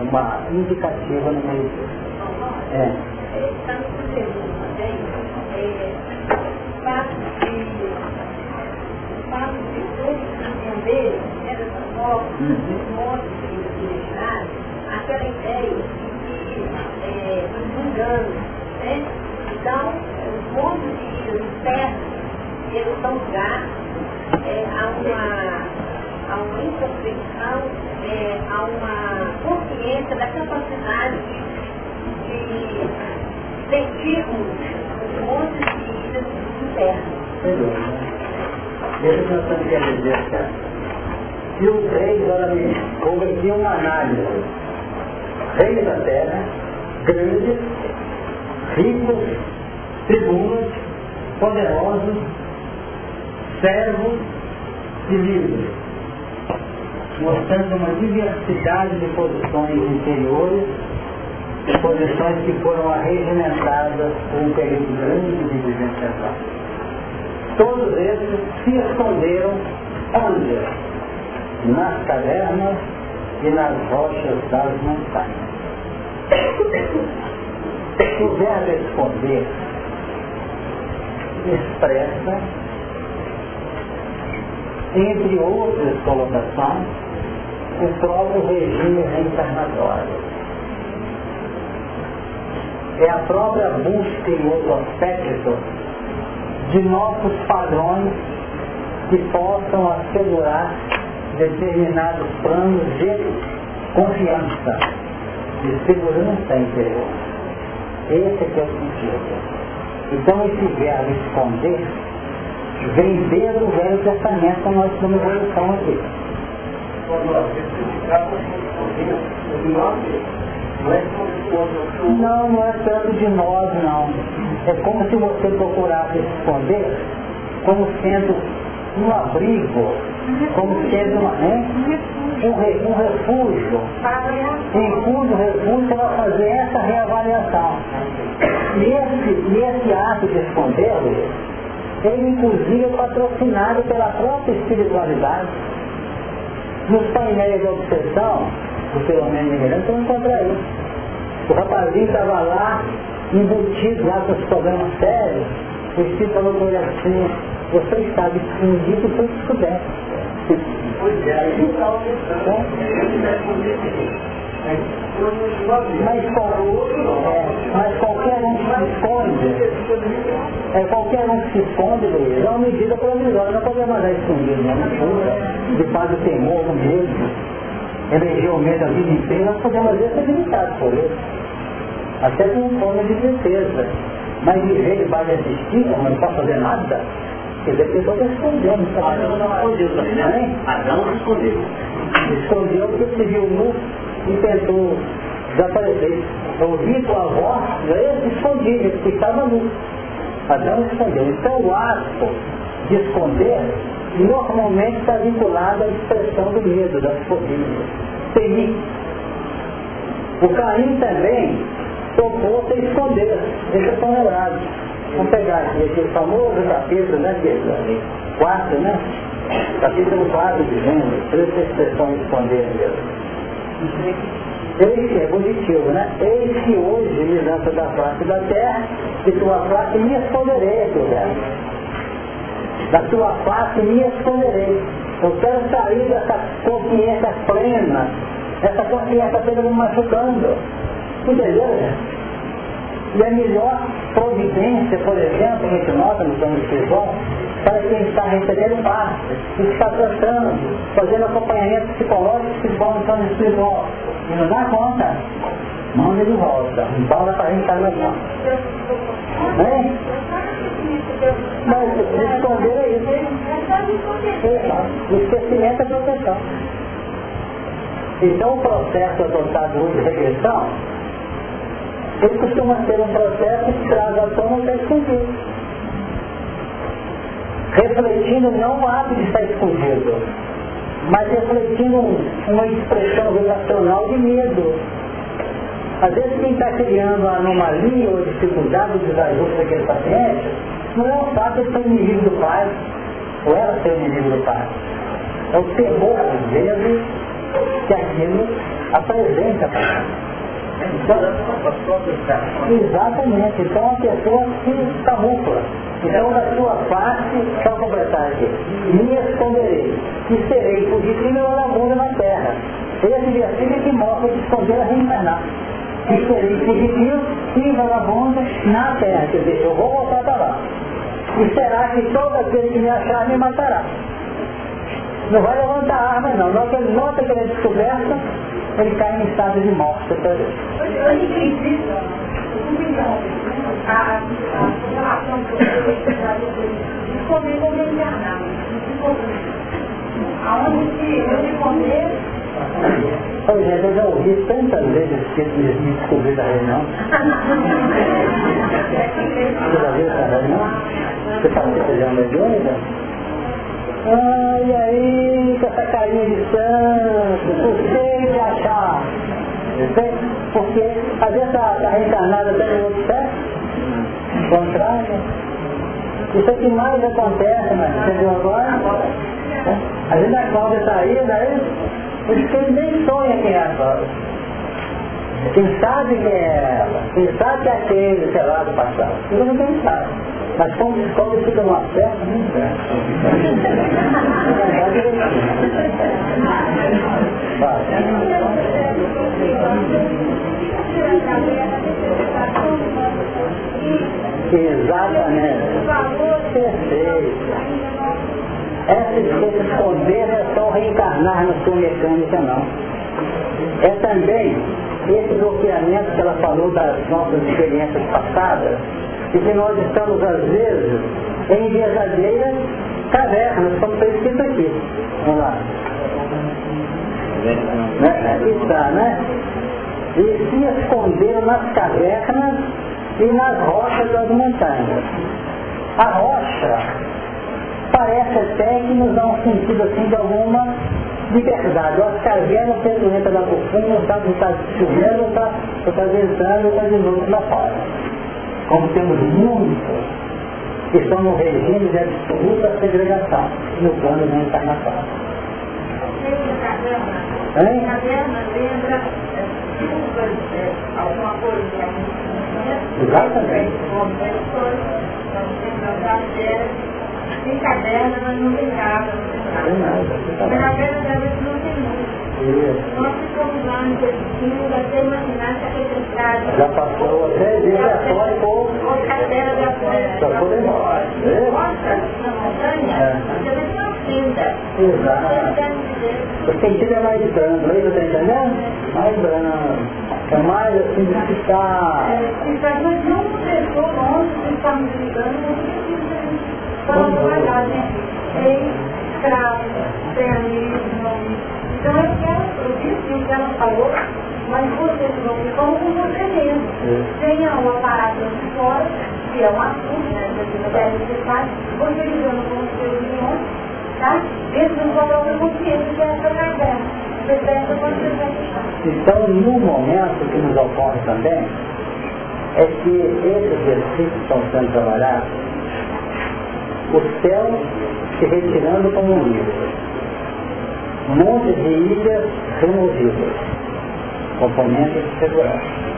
Speaker 1: uma indicativa no meio disso. É. De imaginar, aquela ideia de que é, os mundanos né? Então, os pontos de externos, eles estão ligados é, a, uma, a uma introspecção, é, a uma consciência da capacidade de sentirmos os pontos de vista internos. Deixa eu pensar dizer, cara. Se os reis, olha houve aqui uma análise. Reis da terra, grandes, ricos, tribunos, poderosos, servos e livres, mostrando uma diversidade de posições interiores, posições que foram arregimentadas por um período grande de vivência. Todos esses se esconderam onde? Nas cavernas e nas rochas das montanhas. O verbo esconder expressa, entre outras colocações, o próprio regime reencarnatório. É a própria busca em outro aspecto de nossos padrões que possam assegurar determinados planos de confiança, de segurança interior. Esse é que é o sentido. Então esse verbo esconder vem desde o Velho Testamento com nós estamos evolução aqui. Não, não é tanto de nós não. É como se você procurasse esconder como sendo um abrigo, como sendo uma, né? Um, um refúgio, em cujo refúgio vai fazer essa reavaliação. E esse, e esse ato de escondê-lo, ele inclusive é patrocinado pela própria espiritualidade. Nos painéis de obsessão, do Filomeno Mineirão, você não encontra isso. O rapazinho estava lá, embutido lá com os problemas sérios, o Espírito falou com ele assim, você estava escondido por descoberto. É, mas, qual, é, mas qualquer um se esconde, é, qualquer um se esconde, Luiz, é uma medida provisória, não podemos mandar escondido, né? De paz do temor, no medo, eleger o medo a vida inteira, nós podemos às vezes ser por ele. Até com um forma de certeza. Mas viver debaixo desse estigma, não pode fazer nada, quer dizer, a pessoa está escondendo.
Speaker 5: Adão não escondeu também, né? Adão escondeu.
Speaker 1: Escondeu porque se viu nu e tentou desaparecer. Ouvi tua voz, eu escondi, ele estava nu. Adão escondeu. Então o ato de esconder normalmente está vinculado à expressão do medo, das fobias. Temer. O Caim também propôs a esconder. Eles estão lembrados. Vamos pegar aqui aquele famoso capítulo, né, que 4, é né? Capítulo 4 de Gênesis, três expressões esconder mesmo. Eis é positivo, né? Eis que hoje me lança da face da terra, e tua face me esconderei, Deus. Da tua face me esconderei. Eu quero sair dessa consciência plena, essa consciência plena me machucando. Entendeu, E a melhor providência, por exemplo, que nota no plano espiritual, para quem está recebendo parte, que está tratando, fazendo acompanhamento psicológico espiritual no plano espiritual. E não dá conta, manda de volta, embora para a gente estar na mão. Né? Mas esconder é isso. Esquecimento é proteção. Então o processo adotado hoje de regressão, ele costuma ser um processo que traz à tona o escondido refletindo não o ato de estar escondido, mas refletindo uma expressão relacional de medo. Às vezes quem está criando a anomalia ou dificuldade ou desajuste daquele paciente não é o fato de ser inimigo do pai, ou ela ser inimigo do pai. É o temor, às vezes, que aquilo apresenta para então, exatamente. Então a pessoa se camufla. Então da sua parte, só completar aqui, me esconderei e serei fugitivo e vagabundo na terra. Esse versículo é que mostra que esconder a reencarnar. E serei fugitivo e vagabundo na terra. Quer dizer, eu vou voltar para lá. E será que todo aquele que me achar me matará. Não vai levantar arma não. Ele nota que ele é descoberto, ele cai em estado de morte de me comer Pois é, eu já ouvi tantas vezes que me descobriram da reunião. Você já viu essa reunião? Você participa de uma mediúnica? Ah, e aí, com essa carinha de santo, você de achar. Porque às vezes está tá reencarnada até no outro sexo, contrário. Isso é que mais acontece, mas viu agora? A gente da Cláudia está aí, né? Porque ele nem sonha quem é a sogra. Quem sabe quem é ela, quem sabe que é aquele, sei lá, do passado. Isso ninguém sabe. Mas como descobre, fica numa festa, não é. Exatamente. Perfeito. Essa esconder é só reencarnar na sua mecânica, não. É também esse bloqueamento que ela falou das nossas experiências passadas, e que nós estamos, às vezes, em verdadeiras cavernas, como está escrito aqui. Vamos lá. Né? Está, né? E se esconderam nas cavernas e nas rochas das montanhas. A rocha parece até que nos dá um sentido assim de alguma liberdade. As cavernas, você entra lá por fundo, não sabe se está chovendo ou está, está ventando ou está de novo lá fora. Como temos muitos que estão no regime de absoluta segregação no plano da encarnação.
Speaker 4: Hein?
Speaker 1: Exatamente.
Speaker 4: Tem caderno, mas não tem casa, não nada. Mas na verdade não tem muito. Nós ficamos lá no destino da terminante acreditada.
Speaker 1: Já passou até dia fora e pouco.
Speaker 4: O caderno da fora.
Speaker 1: Já foi embora.
Speaker 4: Nossa, na montanha, você vai ter uma fenda.
Speaker 1: Exato. O sentido é mais brando, aí tá entendendo? Mais brando. É mais assim de ficar.
Speaker 4: Então, mas não pessoa longe de estarmos ligando, Vamos guardar, né? Tem escravo, tem amigos, Então eu quero, disse o que ela falou, mas vocês vão como com você mesmo. Tenha um aparato de fora, que é um assunto, né? Você deve necessário, você ligando com os seus milhões, tá? Dentro do da consciência que é essa caverna.
Speaker 1: Então, no momento que nos ocorre também, é que esses exercícios estão sendo trabalhados o céu se retirando como um livro. Montes de ilhas removidas, componentes de segurança.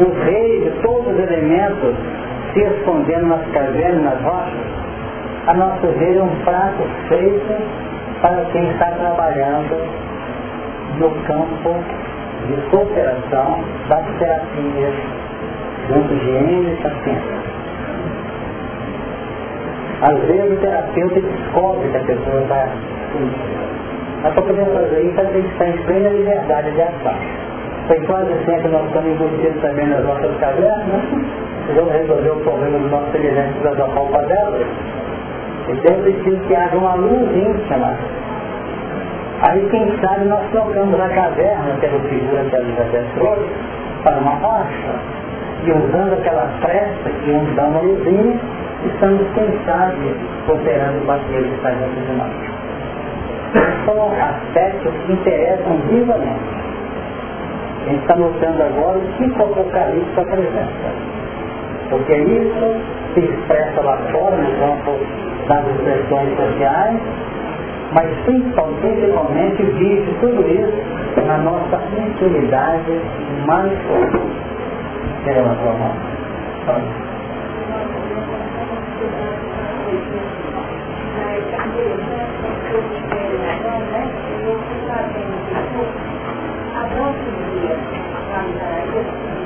Speaker 1: Os reis de todos os elementos se escondendo nas cavernas, nas rochas, a nosso ver é um prato feito para quem está trabalhando no campo de cooperação das terapias junto de e pacientes. Às vezes o terapeuta descobre que a pessoa está Mas para poder fazer isso, a gente está em plena liberdade de ação. Foi quase sempre nós estamos embutidos também nas nossas cavernas, né? vamos resolver o problema do nosso semelhante da falta dela. Então é preciso que haja uma luz íntima. Aí quem sabe nós trocamos a caverna pela figura que a Elizabeth trouxe para uma rocha. E usando aquela fresta que nos dá uma luzinha, estamos, quem sabe, cooperando com aquele que está dentro de nós. São aspectos que interessam vivamente. A gente está notando agora o que o Apocalipse apresenta. Porque isso se expressa lá fora, no campo das expressões sociais, mas principalmente vive tudo isso na nossa intimidade mais forte. Quero uma tua mão.
Speaker 4: Adão queria cantar Jesus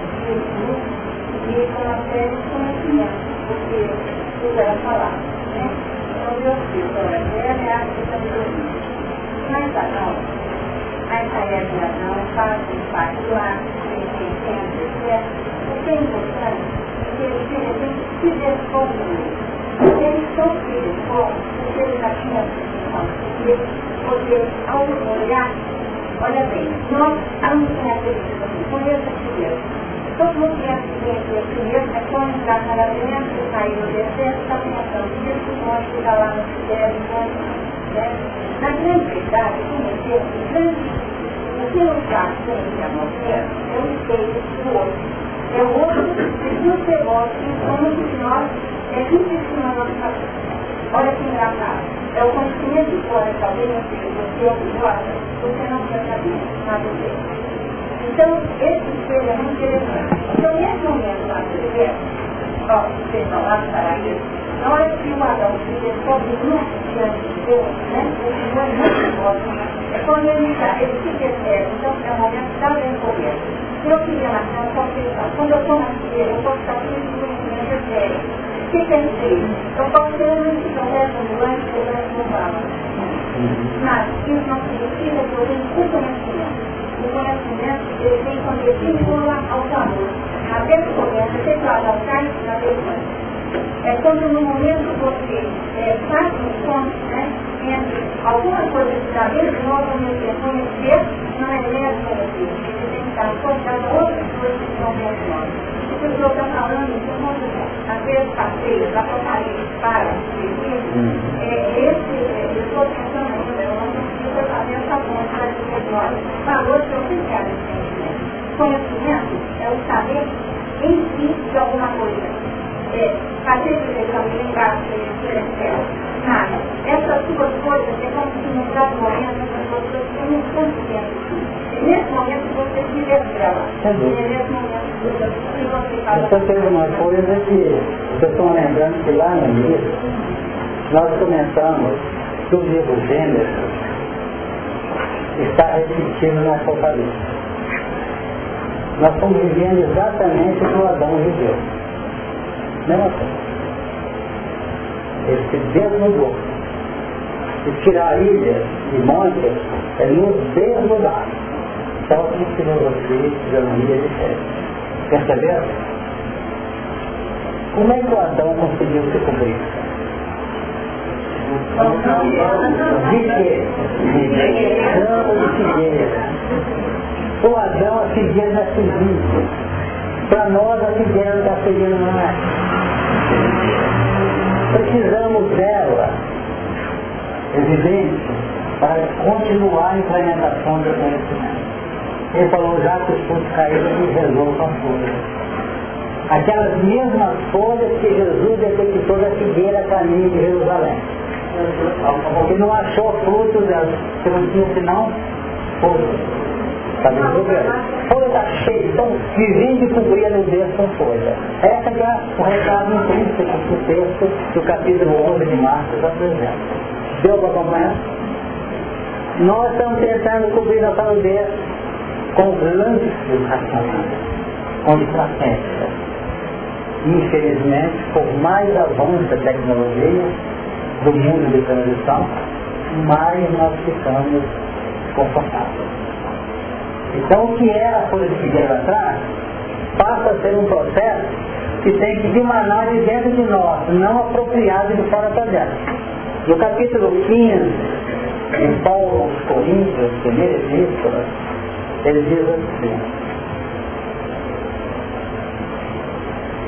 Speaker 4: a porque disse, olha, é a de Adão, faz parte do ato, tem tempo, etc. O que é importante que ele se descobrir eles são filhos bons, porque eles já tinham porque, porque ao olhar, olha bem, nós vamos ter a conheça primeiro. Todo mundo que é primeiro é só entrar na labirinto, sair no deserto, está pensando, isso pode ficar lá no cemitério, né? Na grande verdade, conhecer o grande o que não está sempre a morrer é o espelho do outro. É o outro que nos demonstra que somos nós é tudo isso na nossa cabeça. Olha que engraçado. É o conhecimento fora talvez você agora, você não quer saber nada dele. Então, esse espelho é muito interessante. Então, nesse momento lá que ele ó, vocês estão lá para isso, na hora que o Adão se descobre muito diante né, o é muito forte, é quando ele, está, ele se percebe, então é o momento da descoberta. Eu queria marcar uma questão. Quando eu estou na feira, eu posso estar tudo de conhecimento sério. O que? Eu posso ter uma bicicleta ambulante que eu não bala. Mas isso não significa que eu tenho o conhecimento. O conhecimento, ele tem quando estimula ao valor. A descoberta, efetuada ao cais da verdade. É quando no momento você é, faz um ponto né, entre alguma coisa que está dentro de nós, mesmo tempo conhecer, não é mesmo conhecer está contando outras coisas que estão dentro de nós. O que o senhor está falando, às vezes passeios, apocalipse para hum. é, esse, eu estou pensando ainda, eu não consigo fazer essa ponte para dizer de nós, valores que eu fizeram conhecimento. é o saber em si de alguma coisa. É, fazer direção de lembrar de nada. Essas duas coisas é como se no próprio momento duas coisas têm um tanto dentro Nesse momento você se revela. Nesse momento
Speaker 1: você teve uma coisa que vocês estão lembrando que lá no livro nós comentamos que o livro Gênesis está repetindo no Apocalipse. Nós estamos vivendo exatamente o que o Adão viveu. Mesma coisa. Ele se desnudou. E tirar ilhas e montes é nos desnudar só com filosofia, fisionomia de fé. Perceberam? Como é que o Adão conseguiu se cobrir? De quê? De campo de figueira. O Adão, a figueira da figueira. Para nós, a figueira da figueira não é. Precisamos dela, evidente, para continuar a implementação do conhecimento. Ele falou, já que os frutos caíram, resolvam as folhas. Aquelas mesmas folhas que Jesus detectou da figueira caminho de Jerusalém. Porque não achou frutos delas, que não tinha folhas. Está vendo? Folha está cheia, então vivendo e cobria no dedo com folha. Essa é o recado intrínseco do texto do capítulo 11 de Marcos está presente. Deu para acompanhar? Nós estamos tentando cobrir nossa nudez com lances racionais, com estratégia. Infelizmente, por mais avanço da tecnologia do mundo de transição, mais nós ficamos confortáveis. Então, o que era a folha de figueira atrás, passa a ser um processo que tem que emanar de dentro de nós, não apropriado de fora para dentro. No capítulo 15, em Paulo aos Coríntios, primeira epístola, ele diz assim,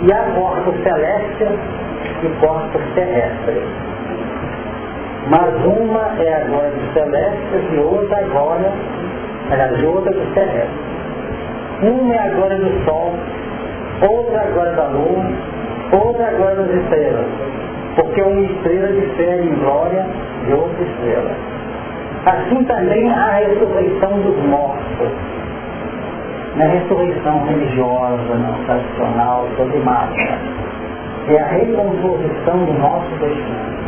Speaker 1: e há corpos celestes e corpos terrestres. Mas uma é agora dos celestes e outra agora, aliás, outra dos terrestres. Uma é agora do sol, outra agora da lua, outra agora das estrelas. Porque uma estrela difere em glória de outra estrela. Assim também a ressurreição dos mortos. Não é ressurreição religiosa, não tradicional, dogmática. É a recomposição do nosso destino.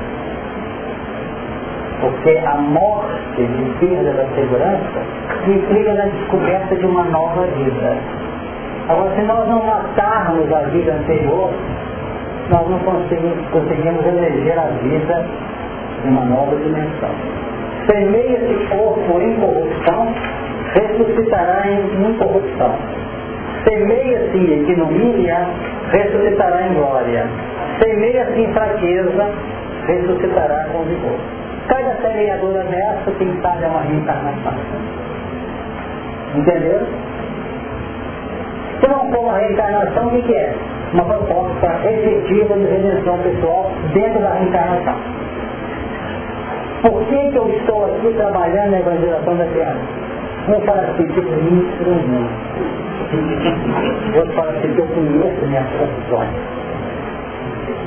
Speaker 1: Porque a morte de perda da segurança implica na descoberta de uma nova vida. Agora, se nós não matarmos a vida anterior, nós não conseguimos, conseguimos eleger a vida de uma nova dimensão semeia-se corpo em corrupção, ressuscitará em incorrupção. Semeia-se ignomínia, ressuscitará em glória. Semeia-se em fraqueza, ressuscitará com vigor. Cada semeadora dessa, quem sabe, é uma reencarnação. Entendeu? Se não for uma reencarnação, o que é? Uma proposta efetiva de redenção pessoal dentro da reencarnação. Por que, que eu estou aqui trabalhando na evangelização da criança? Um fala assim, tipo, instrumento. Outro fala assim, eu conheço minhas profissões.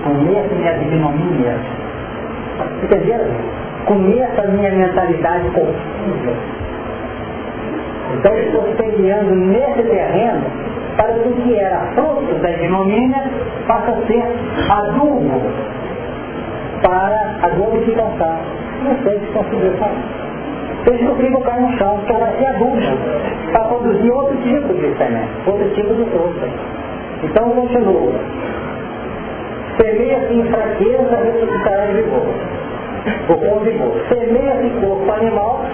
Speaker 1: Conheço minhas ignomínias. Entenderam? Conheça a minha mentalidade confusa. Então estou semeando nesse terreno para que o que era fruto da ignomínia passe a ser adubo para a glorificação. Não sei se conseguiu falar. Eu descobri que o cai no chão, vai ser adubo para produzir outro tipo de semente, outro tipo de fruta. Então continua. Semeia-se em fraqueza, ressuscitará em vigor. Ou com vigor. Semeia-se em corpo animal,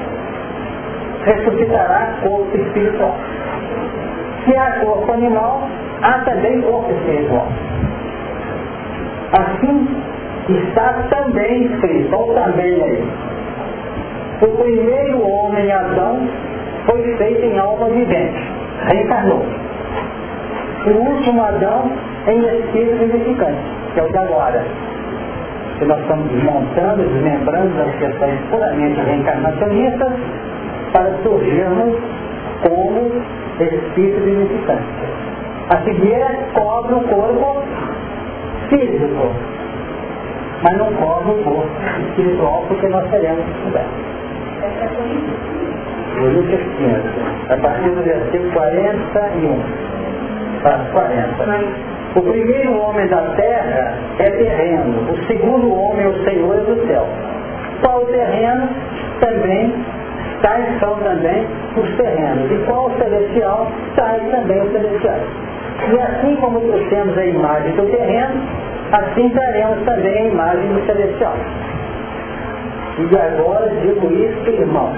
Speaker 1: ressuscitará corpo espiritual. Se há corpo animal, há também corpo espiritual. Assim está também escrito, ou também aí. O primeiro homem, Adão, foi feito em alma vivente, reencarnou. O último Adão em espírito vivificante, que é o de agora. Que nós estamos desmontando, desmembrando as questões puramente reencarnacionistas para surgirmos como espírito vivificante. A seguir cobre o corpo físico, mas não cobre o corpo espiritual porque nós teremos estudar. Lucas 15, a partir do versículo 41 para 40. O primeiro homem da terra é terreno, o segundo homem é o Senhor do céu. Qual o terreno também tais são também os terrenos. E qual o celestial, tais também os celestiais. E assim como trouxemos a imagem do terreno, assim traremos também a imagem do celestial. E agora digo isso, irmãos,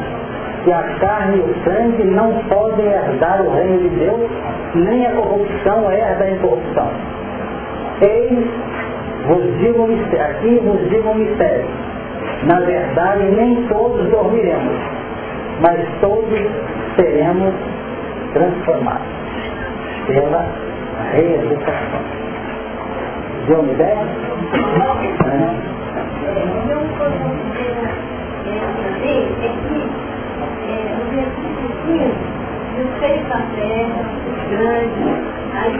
Speaker 1: que a carne e o sangue não podem herdar o reino de Deus, nem a corrupção herda a incorrupção. Eis, vos digo mistério, aqui vos digo um mistério. Na verdade, nem todos dormiremos, mas todos seremos transformados pela reeducação. Deu uma ideia? É.
Speaker 4: Os seis da terra, os grandes, aí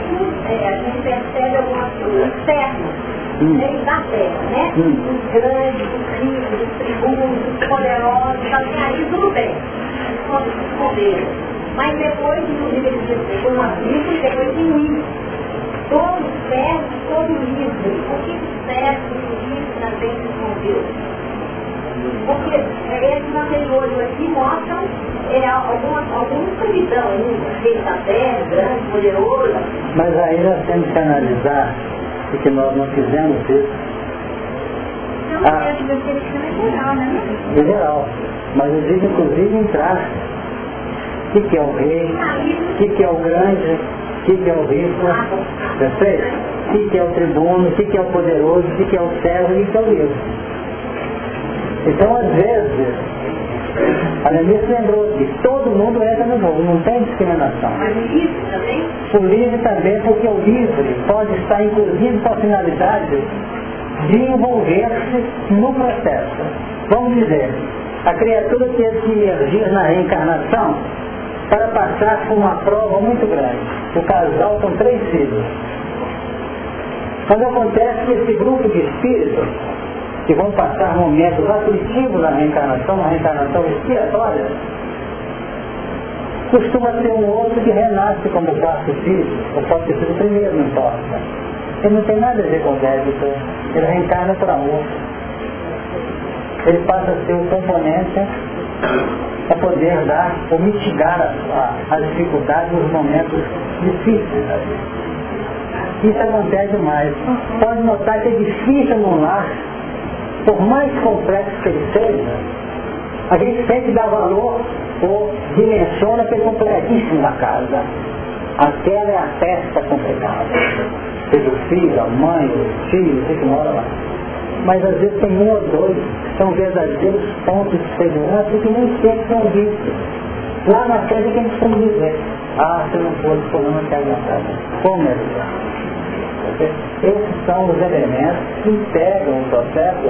Speaker 4: é, a gente percebe algumas coisas externas, hum. da terra, né? Hum. Os grandes, os ricos, os tribunos, os poderosos, até aí tudo bem, os poderes. Mas depois, inclusive, eles recebem uma Bíblia depois tem um Todo servo, todo livre. O que serve o livro também com Deus? Porque esses anteriores aqui mostram é, alguma, alguma escravidão ainda, feita da terra, grande, poderoso.
Speaker 1: Mas aí nós temos que analisar, porque nós não fizemos isso.
Speaker 4: Não, ah, é geral, né?
Speaker 1: É geral. Mas eu digo inclusive entrar. O que, que é o rei? O que, que é o grande? O que, que é o rico? Perfeito? O que, que é o tribuno? O que, que é o poderoso? O que, que é o servo? O que é o livre? Então, às vezes, a Lenir lembrou que todo mundo entra no jogo, não tem discriminação.
Speaker 4: Mas o livre também?
Speaker 1: O livre também, porque o livre pode estar, inclusive, com a finalidade de envolver-se no processo. Vamos dizer, a criatura teve que emergir na reencarnação para passar por uma prova muito grande. O casal com três filhos. Quando acontece que esse grupo de espíritos que vão passar momentos aflitivos na reencarnação, na reencarnação expiatória, costuma ter um outro que renasce como quarto filho, ou pode ser o primeiro, não importa. Ele não tem nada a ver com débito, ele reencarna por amor. Ele passa a ser o componente para poder dar ou mitigar a, dificuldades nos momentos difíceis da vida. Isso acontece mais. Pode notar que é difícil no lar por mais complexo que ele seja, a gente sempre dá valor ou dimensiona pelo completíssimo da casa. Aquela é a festa complicada. Seja o filho, a mãe, o tio, o que mora lá. Mas às vezes tem um ou dois que são verdadeiros pontos de segurança que nem sempre são vistos. Lá na é que a gente tem dizer, ah, se não fosse fulano que aguentar. Como é isso? Esses são os elementos que integram o processo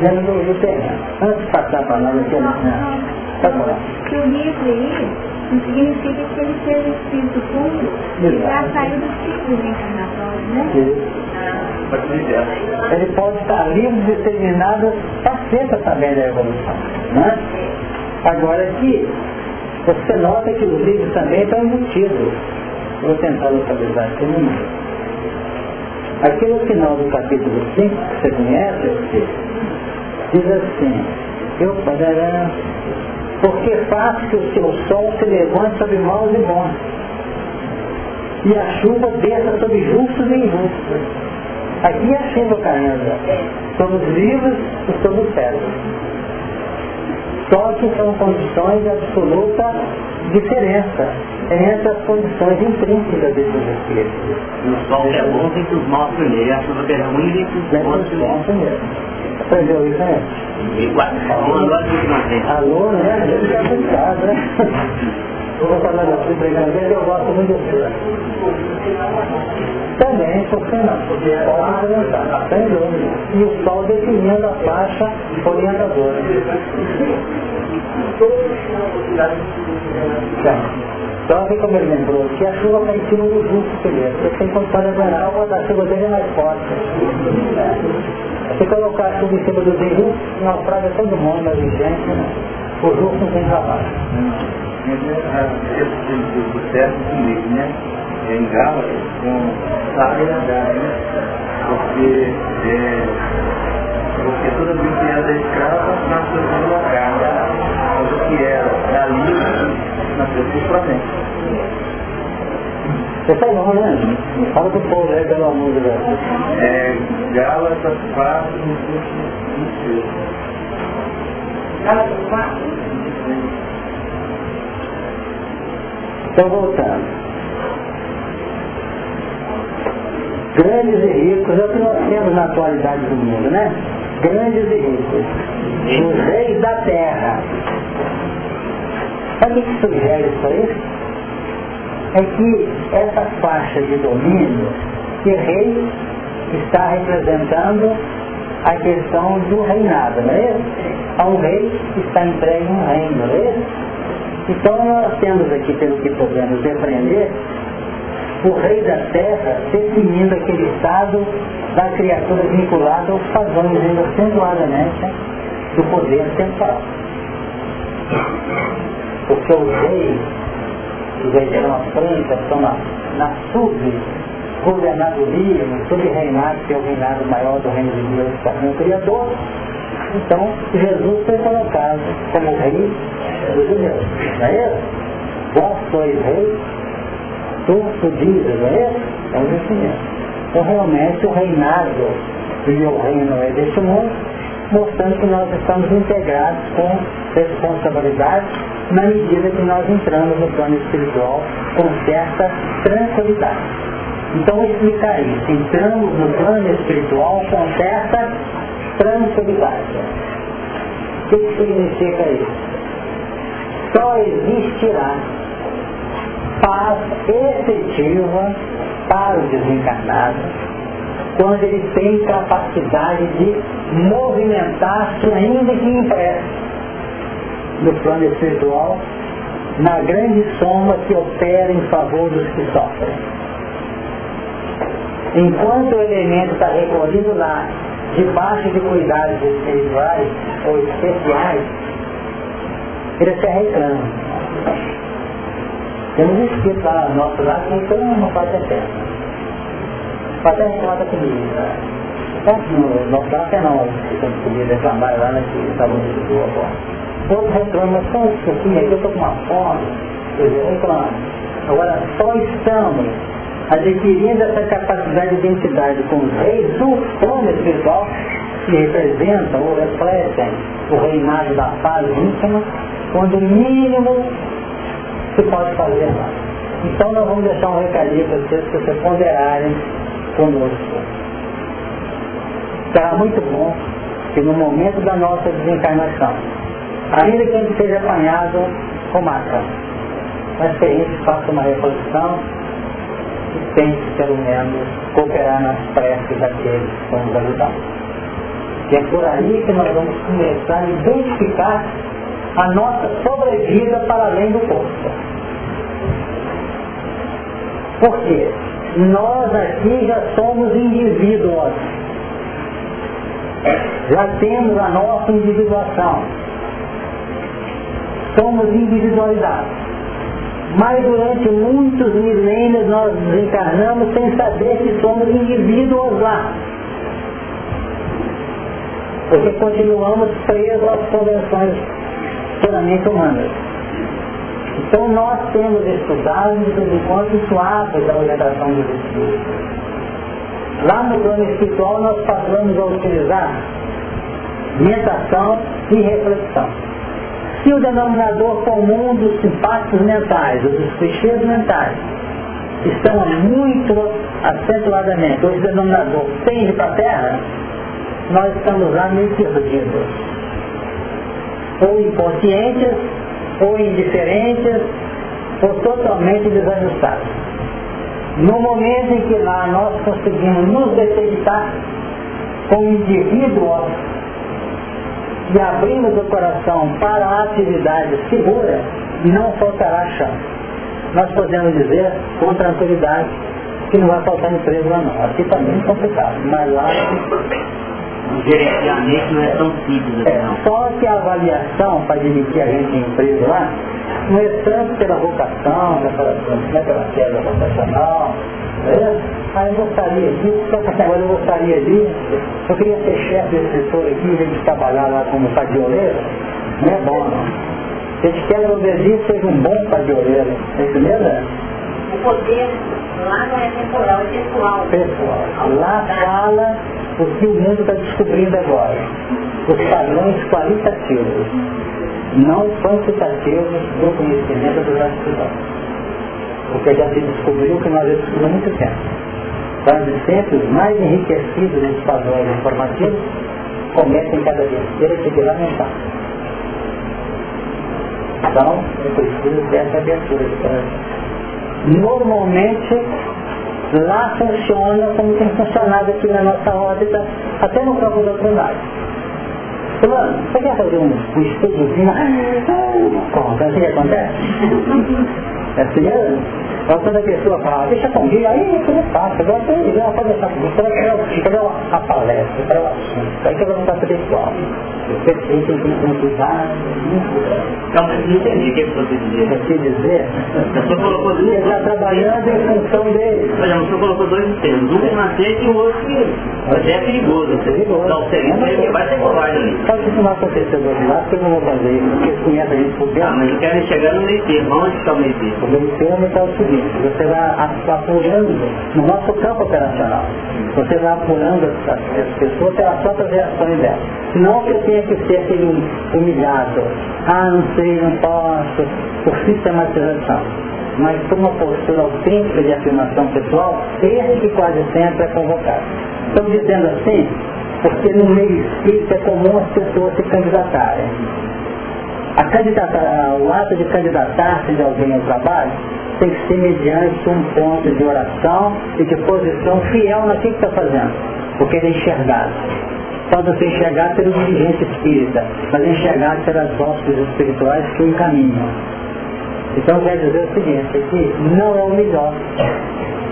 Speaker 1: dentro do terreno. Antes de passar para nós aqui, né? Tá bom.
Speaker 4: Que o livro aí não significa que ele seja espírito puro e já saiu dos ciclos reencarnatórios, né?
Speaker 1: Isso. Ele pode estar livre de determinadas está sabendo da evolução. Né? Agora aqui, você nota que os livros também estão embutidos. Vou tentar localizar aqui no meio. Aqui no final do capítulo 5, que você conhece, diz assim, eu pagará, porque faz que o seu sol se levante sobre maus e bons, e a chuva desça sobre justos e injustos. Aqui é a chuva caindo, sobre os vivos e sobre os. Só que são condições de absoluta diferença entre as condições intrínsecas desses espíritos.
Speaker 5: O sol é bom tem que os maus primeiro, e a chuva é ruim tem que os bons primeiro.
Speaker 1: Aprendeu isso, né?
Speaker 5: Igual.
Speaker 1: Alô, né? Fica complicado, né? [laughs] Vou falar da sua brincadeira, eu gosto muito disso. Também, por que não? Pode orientar, sem dúvida. E o sol definindo a faixa orientadora. Só que como ele lembrou, que a chuva cai em cima do justo primeiro. Você tem condição de a da chuva dele é mais forte. Se colocar a chuva em cima do injustos, naufraga todo mundo, a gente, né? o justo não tem trabalho.
Speaker 3: Esse certo comigo, né? Em Gala, com sabe andar, né? Porque, é, porque toda vez que era da escrava, nasceu do lugar, né? Mas o que era da livre, nasceu do Flamengo.
Speaker 1: Você tá bom, né? Fala pro povo aí, pelo amor de Deus.
Speaker 3: É, Gálatas 4, 26.
Speaker 4: Gálatas 4?
Speaker 1: Então, voltando. Grandes e ricos, é o que nós temos na atualidade do mundo, né? Grandes e ricos. Os reis da terra. Sabe o que sugere isso aí? É que essa faixa de domínio, que rei está representando a questão do reinado, não é isso? Há um rei que está entregue um reino, não é isso? Então nós temos aqui, pelo que podemos depreender, o rei da terra definindo aquele estado da criatura vinculada aos padrões ainda acentuadamente do poder central. Porque os reis, os reis são as francas, estão na, na sub-governadoria, no sub-reinado, que é o reinado maior do reino de Deus, que é o Criador. Então, Jesus foi colocado como rei dos judeus, não é isso? Vós sois rei, tu, tu dizes, não é isso? É o mesmo. Então, realmente, o reinado do meu reino é deste mundo, mostrando que nós estamos integrados com responsabilidade na medida que nós entramos no plano espiritual com certa tranquilidade. Então, explicar isso. Entramos no plano espiritual com certa tranquilidade. O que significa isso? Só existirá paz efetiva para o desencarnado quando ele tem capacidade de movimentar-se ainda que impresso no plano espiritual na grande soma que opera em favor dos que sofrem. Enquanto o elemento está recolhido lá debaixo de cuidados espirituais ou especiais, ele se reclama. Temos escrito lá no nosso lado que reclama faz eterno. Até reclama comigo. No nosso lado é não, que tem que reclamar lá naquele né, está muito boa agora. Outro reclama, só isso aqui, aqui eu estou com uma fome, dizer, reclama. Agora, só estamos adquirindo essa capacidade de identidade com os reis do plano espiritual que representam ou refletem o reinado da paz íntima, quando o mínimo se pode fazer lá. Então nós vamos deixar um recadinho para vocês, para vocês ponderarem conosco. Será muito bom que no momento da nossa desencarnação, ainda que a gente seja apanhado com mata, mas que a gente faça uma reflexão e tente, pelo menos, cooperar nas preces daqueles que vão nos ajudar. E é por aí que nós vamos começar a identificar a nossa sobrevida para além do corpo. Por quê? Nós aqui já somos indivíduos. Já temos a nossa individuação. Somos individualizados. Mas durante muitos milênios nós desencarnamos sem saber que somos indivíduos lá. Porque continuamos presos às convenções puramente humanas. Então nós temos estudado quando isso abre da orientação dos espíritos. Lá no plano espiritual nós passamos a utilizar mentação e reflexão. Se o denominador comum dos impactos mentais, dos clichês mentais, estão muito acentuadamente, o denominador tende para a terra, nós estamos lá meio perdidos. Ou inconscientes, ou indiferentes, ou totalmente desajustados. No momento em que lá nós conseguimos nos detectar como indivíduos e abrimos o coração para a atividade segura, não faltará chão. Nós podemos dizer com tranquilidade que não vai faltar empresa lá não. Aqui também é complicado, mas lá
Speaker 5: o gerenciamento não é tão simples assim, não.
Speaker 1: Só que a avaliação para admitir a gente em empresa lá não é tanto pela vocação, pela, não é pela queda vocacional. É, ah, eu gostaria disso, agora eu gostaria disso, eu queria ser chefe desse setor aqui, em vez de trabalhar lá como padioleiro, não é bom não. Se a gente quer que o obediente seja um bom padioleiro, é isso mesmo?
Speaker 4: O poder lá não é temporal, é pessoal.
Speaker 1: Pessoal. Lá fala o que o mundo está descobrindo agora. Os padrões qualitativos, não quantitativos do conhecimento dos atitudes. Porque já se descobriu que nós descobrimos há muito tempo. Os mais enriquecidos nesses padrões informativos cometem cada besteira que de lamentar. Então, eu preciso dessa abertura de coração. Normalmente, lá funciona como tem funcionado aqui na nossa órbita, até no campo doutrinário. Fulano, você quer fazer um, um estúdiozinho? Ah, conta, o que acontece? É assim, Aí quando a pessoa fala, deixa comigo, aí tudo fácil, agora você já pode deixar comigo, você vai querer a palestra, para o assunto, aí que vai montar pessoal. Você tem que cuidar,
Speaker 5: Não, mas não entendi o que você dizia.
Speaker 1: Eu quis dizer,
Speaker 5: Você colocou duas...
Speaker 1: ele está trabalhando em função dele.
Speaker 5: Por exemplo, você colocou dois termos, um macete e o outro que mas é perigoso.
Speaker 1: Perigoso.
Speaker 5: Então, seria ele vai ser covarde ali.
Speaker 1: Sabe que isso não vai acontecer do outro lado, porque eu não vou fazer isso, porque eles conhecem a gente por
Speaker 5: Ah,
Speaker 1: dentro.
Speaker 5: mas eu quero chegar no meio termo. Onde está o meio termo?
Speaker 1: O meio termo está o seguinte, você vai apurando no nosso campo operacional. Você vai apurando as, as pessoas pelas próprias reações delas. Não que eu tenha que ser aquele humilhado. Ah, não sei, não posso, por sistematização. Mas por uma postura autêntica de afirmação pessoal, esse que quase sempre é convocado. Estou dizendo assim, porque no meio espírita é comum as pessoas se candidatarem. A candidata, o ato de candidatar-se de alguém ao trabalho tem que ser mediante um ponto de oração e de posição fiel naquilo que está fazendo, porque ele é enxergado. Pode ser enxergado pelo dirigente espírita, mas enxergado pelas vozes espirituais que o encaminham. Então quer dizer o seguinte, que não é o melhor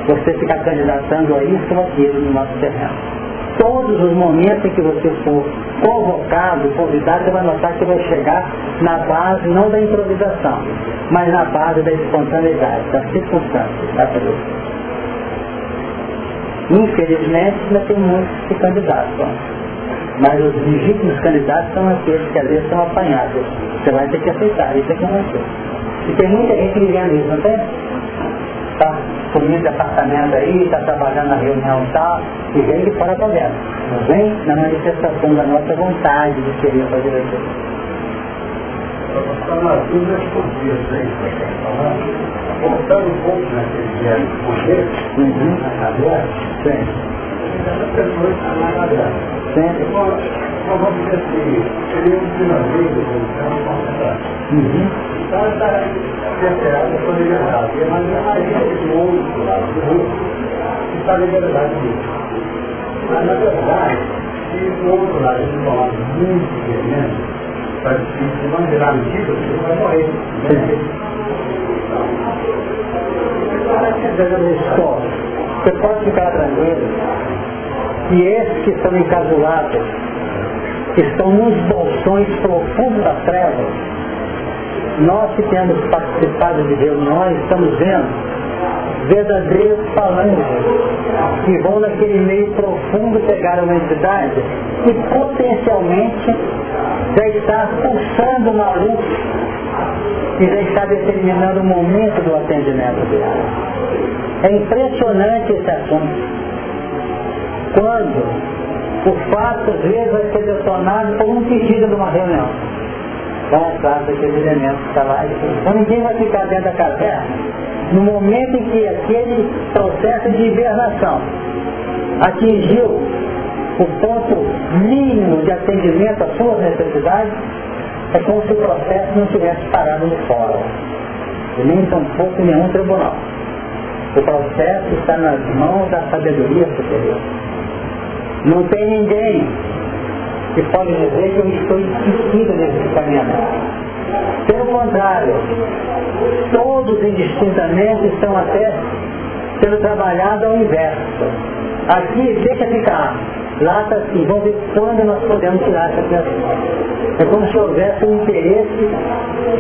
Speaker 1: você ficar candidatando a isso ou aquilo no nosso terreno todos os momentos em que você for convocado, convidado, você vai notar que vai chegar na base não da improvisação, mas na base da espontaneidade, da circunstância, da coisa. Infelizmente, ainda tem muitos que candidatam. Mas os legítimos candidatos são aqueles que às vezes são apanhados. Você vai ter que aceitar, isso é que é E tem muita gente ligando isso, não tem? Tá comigo de apartamento aí, está trabalhando na reunião e tal, e vem de fora para dentro. Não vem na manifestação da nossa vontade de querer fazer aquilo.
Speaker 3: Voltando um pouco naquele dia de poder,
Speaker 1: Uhum.
Speaker 3: na cadeira, está cadeira.
Speaker 1: Sim.
Speaker 3: Nós vamos dizer assim, seria um finalmente, então, concentrado.
Speaker 1: Uhum.
Speaker 3: Então, essa terceirada foi liberada. Mas a gente do outro lado do mundo está liberado disso. Mas, na verdade, se do outro lado gente falar muito veemente, para se manter antiga, você vai morrer.
Speaker 1: Você pode ficar tranquilo que esses que estão encasulados que estão nos bolsões profundos das trevas, nós que temos participado de reuniões, estamos vendo verdadeiros falanges que vão naquele meio profundo pegar uma entidade que potencialmente já está pulsando uma luz e já está determinando o momento do atendimento dele. É impressionante esse assunto. Quando o fato, às vezes, vai ser detonado por um pedido de uma reunião. Então é claro que aquele elemento está lá. Então ninguém vai ficar dentro da caverna no momento em que aquele processo de hibernação atingiu o ponto mínimo de atendimento às suas necessidades, é como se o processo não tivesse parado no fórum, e nem tampouco nenhum tribunal. O processo está nas mãos da sabedoria superior. Não tem ninguém que pode dizer que eu estou esquecido nesse caminhamento. Pelo contrário, todos indistintamente estão até sendo trabalhados ao inverso. Aqui deixa ficar, está assim, vamos ver quando nós podemos tirar essa criatura. É como se houvesse um interesse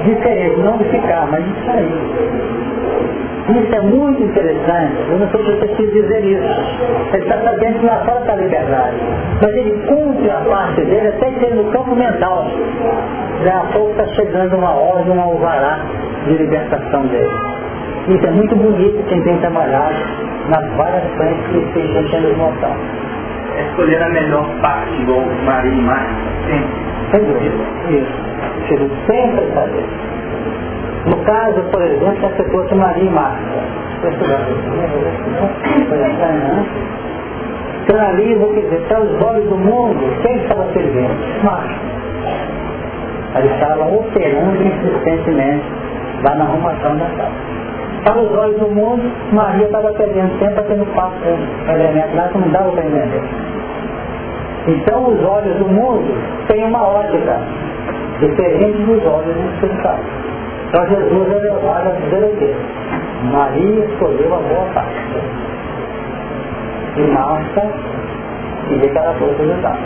Speaker 1: diferente, não de ficar, mas de sair. Isso é muito interessante. Eu não sei se você quis dizer isso. Ele está sabendo que lá fora está a liberdade. Mas ele cumpre a parte dele até que no campo mental. Já a pouco está chegando uma ordem, um alvará de libertação dele. Isso é muito bonito quem tem trabalhado nas várias frentes que estão sendo montado.
Speaker 3: Escolher a melhor parte, igual Maria e Marta, sempre.
Speaker 1: Isso. Ele sempre saber. No caso, por exemplo, se você fosse Maria e Marta. Canaliza, quer dizer, para os olhos do mundo, quem estava servindo? Marta. Eles estavam operando insistentemente lá na arrumação da casa. Para os olhos do mundo, Maria estava perdendo tempo tendo papo com o elemento lá que não dava para entender. Então os olhos do mundo têm uma ótica diferente dos olhos do espiritual. Então Jesus é levado a dizer o quê? Maria escolheu a boa parte. E Marta e que ela foi ajudar.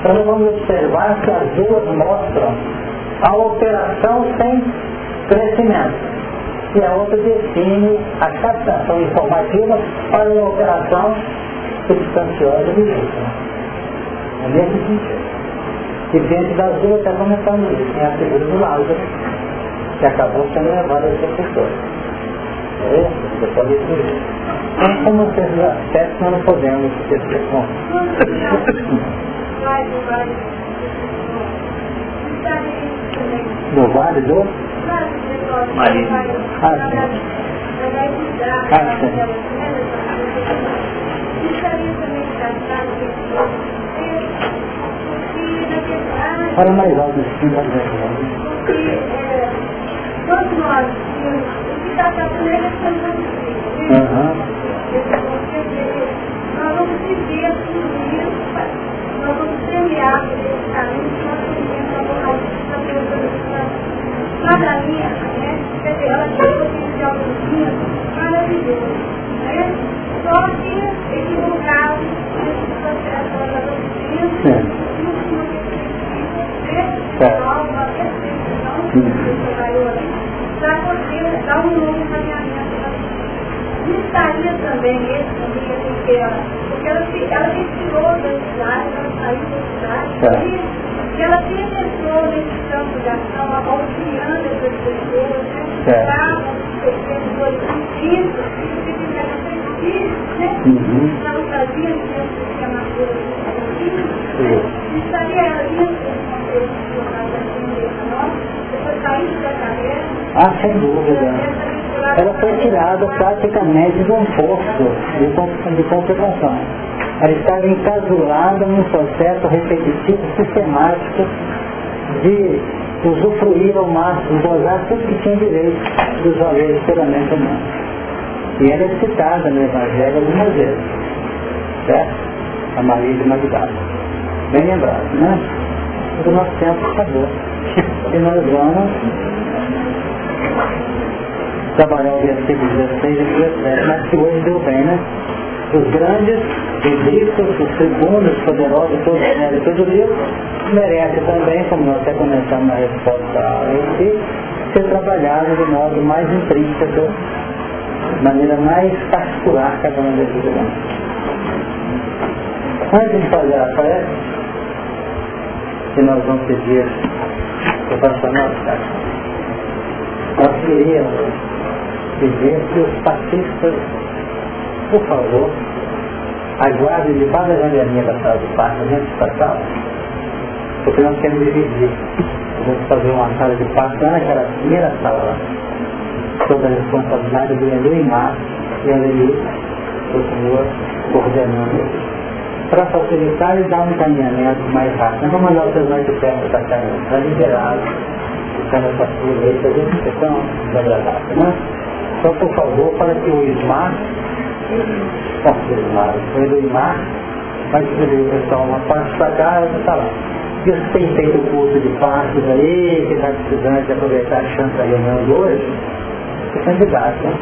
Speaker 1: Então nós vamos observar que as duas mostram a operação sem crescimento. E a outra define a captação informativa para uma operação substanciosa de vida. É nesse sentido. E dentro das duas está começando isso, é a figura do Lázaro que acabou sendo levado a essa pessoa. É, você pode dizer. Então, como vocês aspectos, nós não podemos esquecer [laughs] No vale do? Sim. Ah, sim. Fala mais alto, sim, mais alto
Speaker 4: todos nós, o que está passando é de Nós vamos viver tudo isso, nós vamos por esse caminho que nós temos a vocação de Deus. Mas a minha, né, quer dizer, ela tem um potencial divino maravilhoso. Né? Só que equivocado nesse processo da doutrina, no cima que precisa, né? Nova, perfeição, para poder dar um novo caminhamento Não estaria também esse caminho porque ela, porque ela, ela retirou da cidade, ela saiu da cidade, e ela penetrou nesse campo de ação, que que a
Speaker 1: ah, sem dúvida. Ela foi tirada praticamente de um posto de, de conservação. Ela estava encasulada num processo repetitivo, sistemático, de usufruir ao máximo, gozar tudo que tinha direito dos valores puramente humanos. E ela é citada no Evangelho algumas vezes. Certo? A Maria de Magdala. Bem lembrado, né? O nosso tempo acabou. E nós vamos trabalhar o versículo 16 e 17, mas que hoje deu bem, né? Os grandes, os ricos, os tribunos, os poderosos, todos os do livro, merece também, como nós até comentamos na resposta a esse, ser trabalhado de modo mais intrínseco, de maneira mais particular cada um desses elementos. Antes de fazer a prece, que nós vamos pedir o pastor nosso, nós queríamos pedir que os pacifistas, por favor, aguardem debaixo da janelinha da sala de paz, dentro da sala, porque nós queremos dividir. Vamos fazer uma sala de paz lá naquela primeira sala lá, a responsabilidade do Eloimar e a Leli, continua coordenando para facilitar e dar um encaminhamento mais rápido. Nós vamos mandar vocês mais de perto da casa, para liberar, ficando essa fila aí, fazer uma questão desagradável, né? Então, por favor, para que o ISMAR, bom, o ISMAR, o ISMAR, vai distribuir o pessoal uma parte para casa, está lá. E você tem feito o curso de passos aí, que está precisando de aproveitar a chance da reunião de hoje, é candidato, né?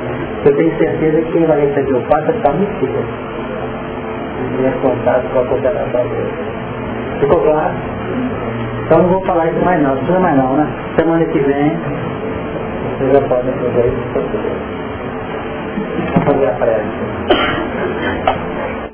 Speaker 1: Eu tenho certeza que quem vai receber o passo está muito frio e é contato com a cooperação dele. Ficou claro? Então não vou falar isso mais não, não precisa mais não, né? Semana que vem vocês já podem fazer isso. Vamos fazer a prece.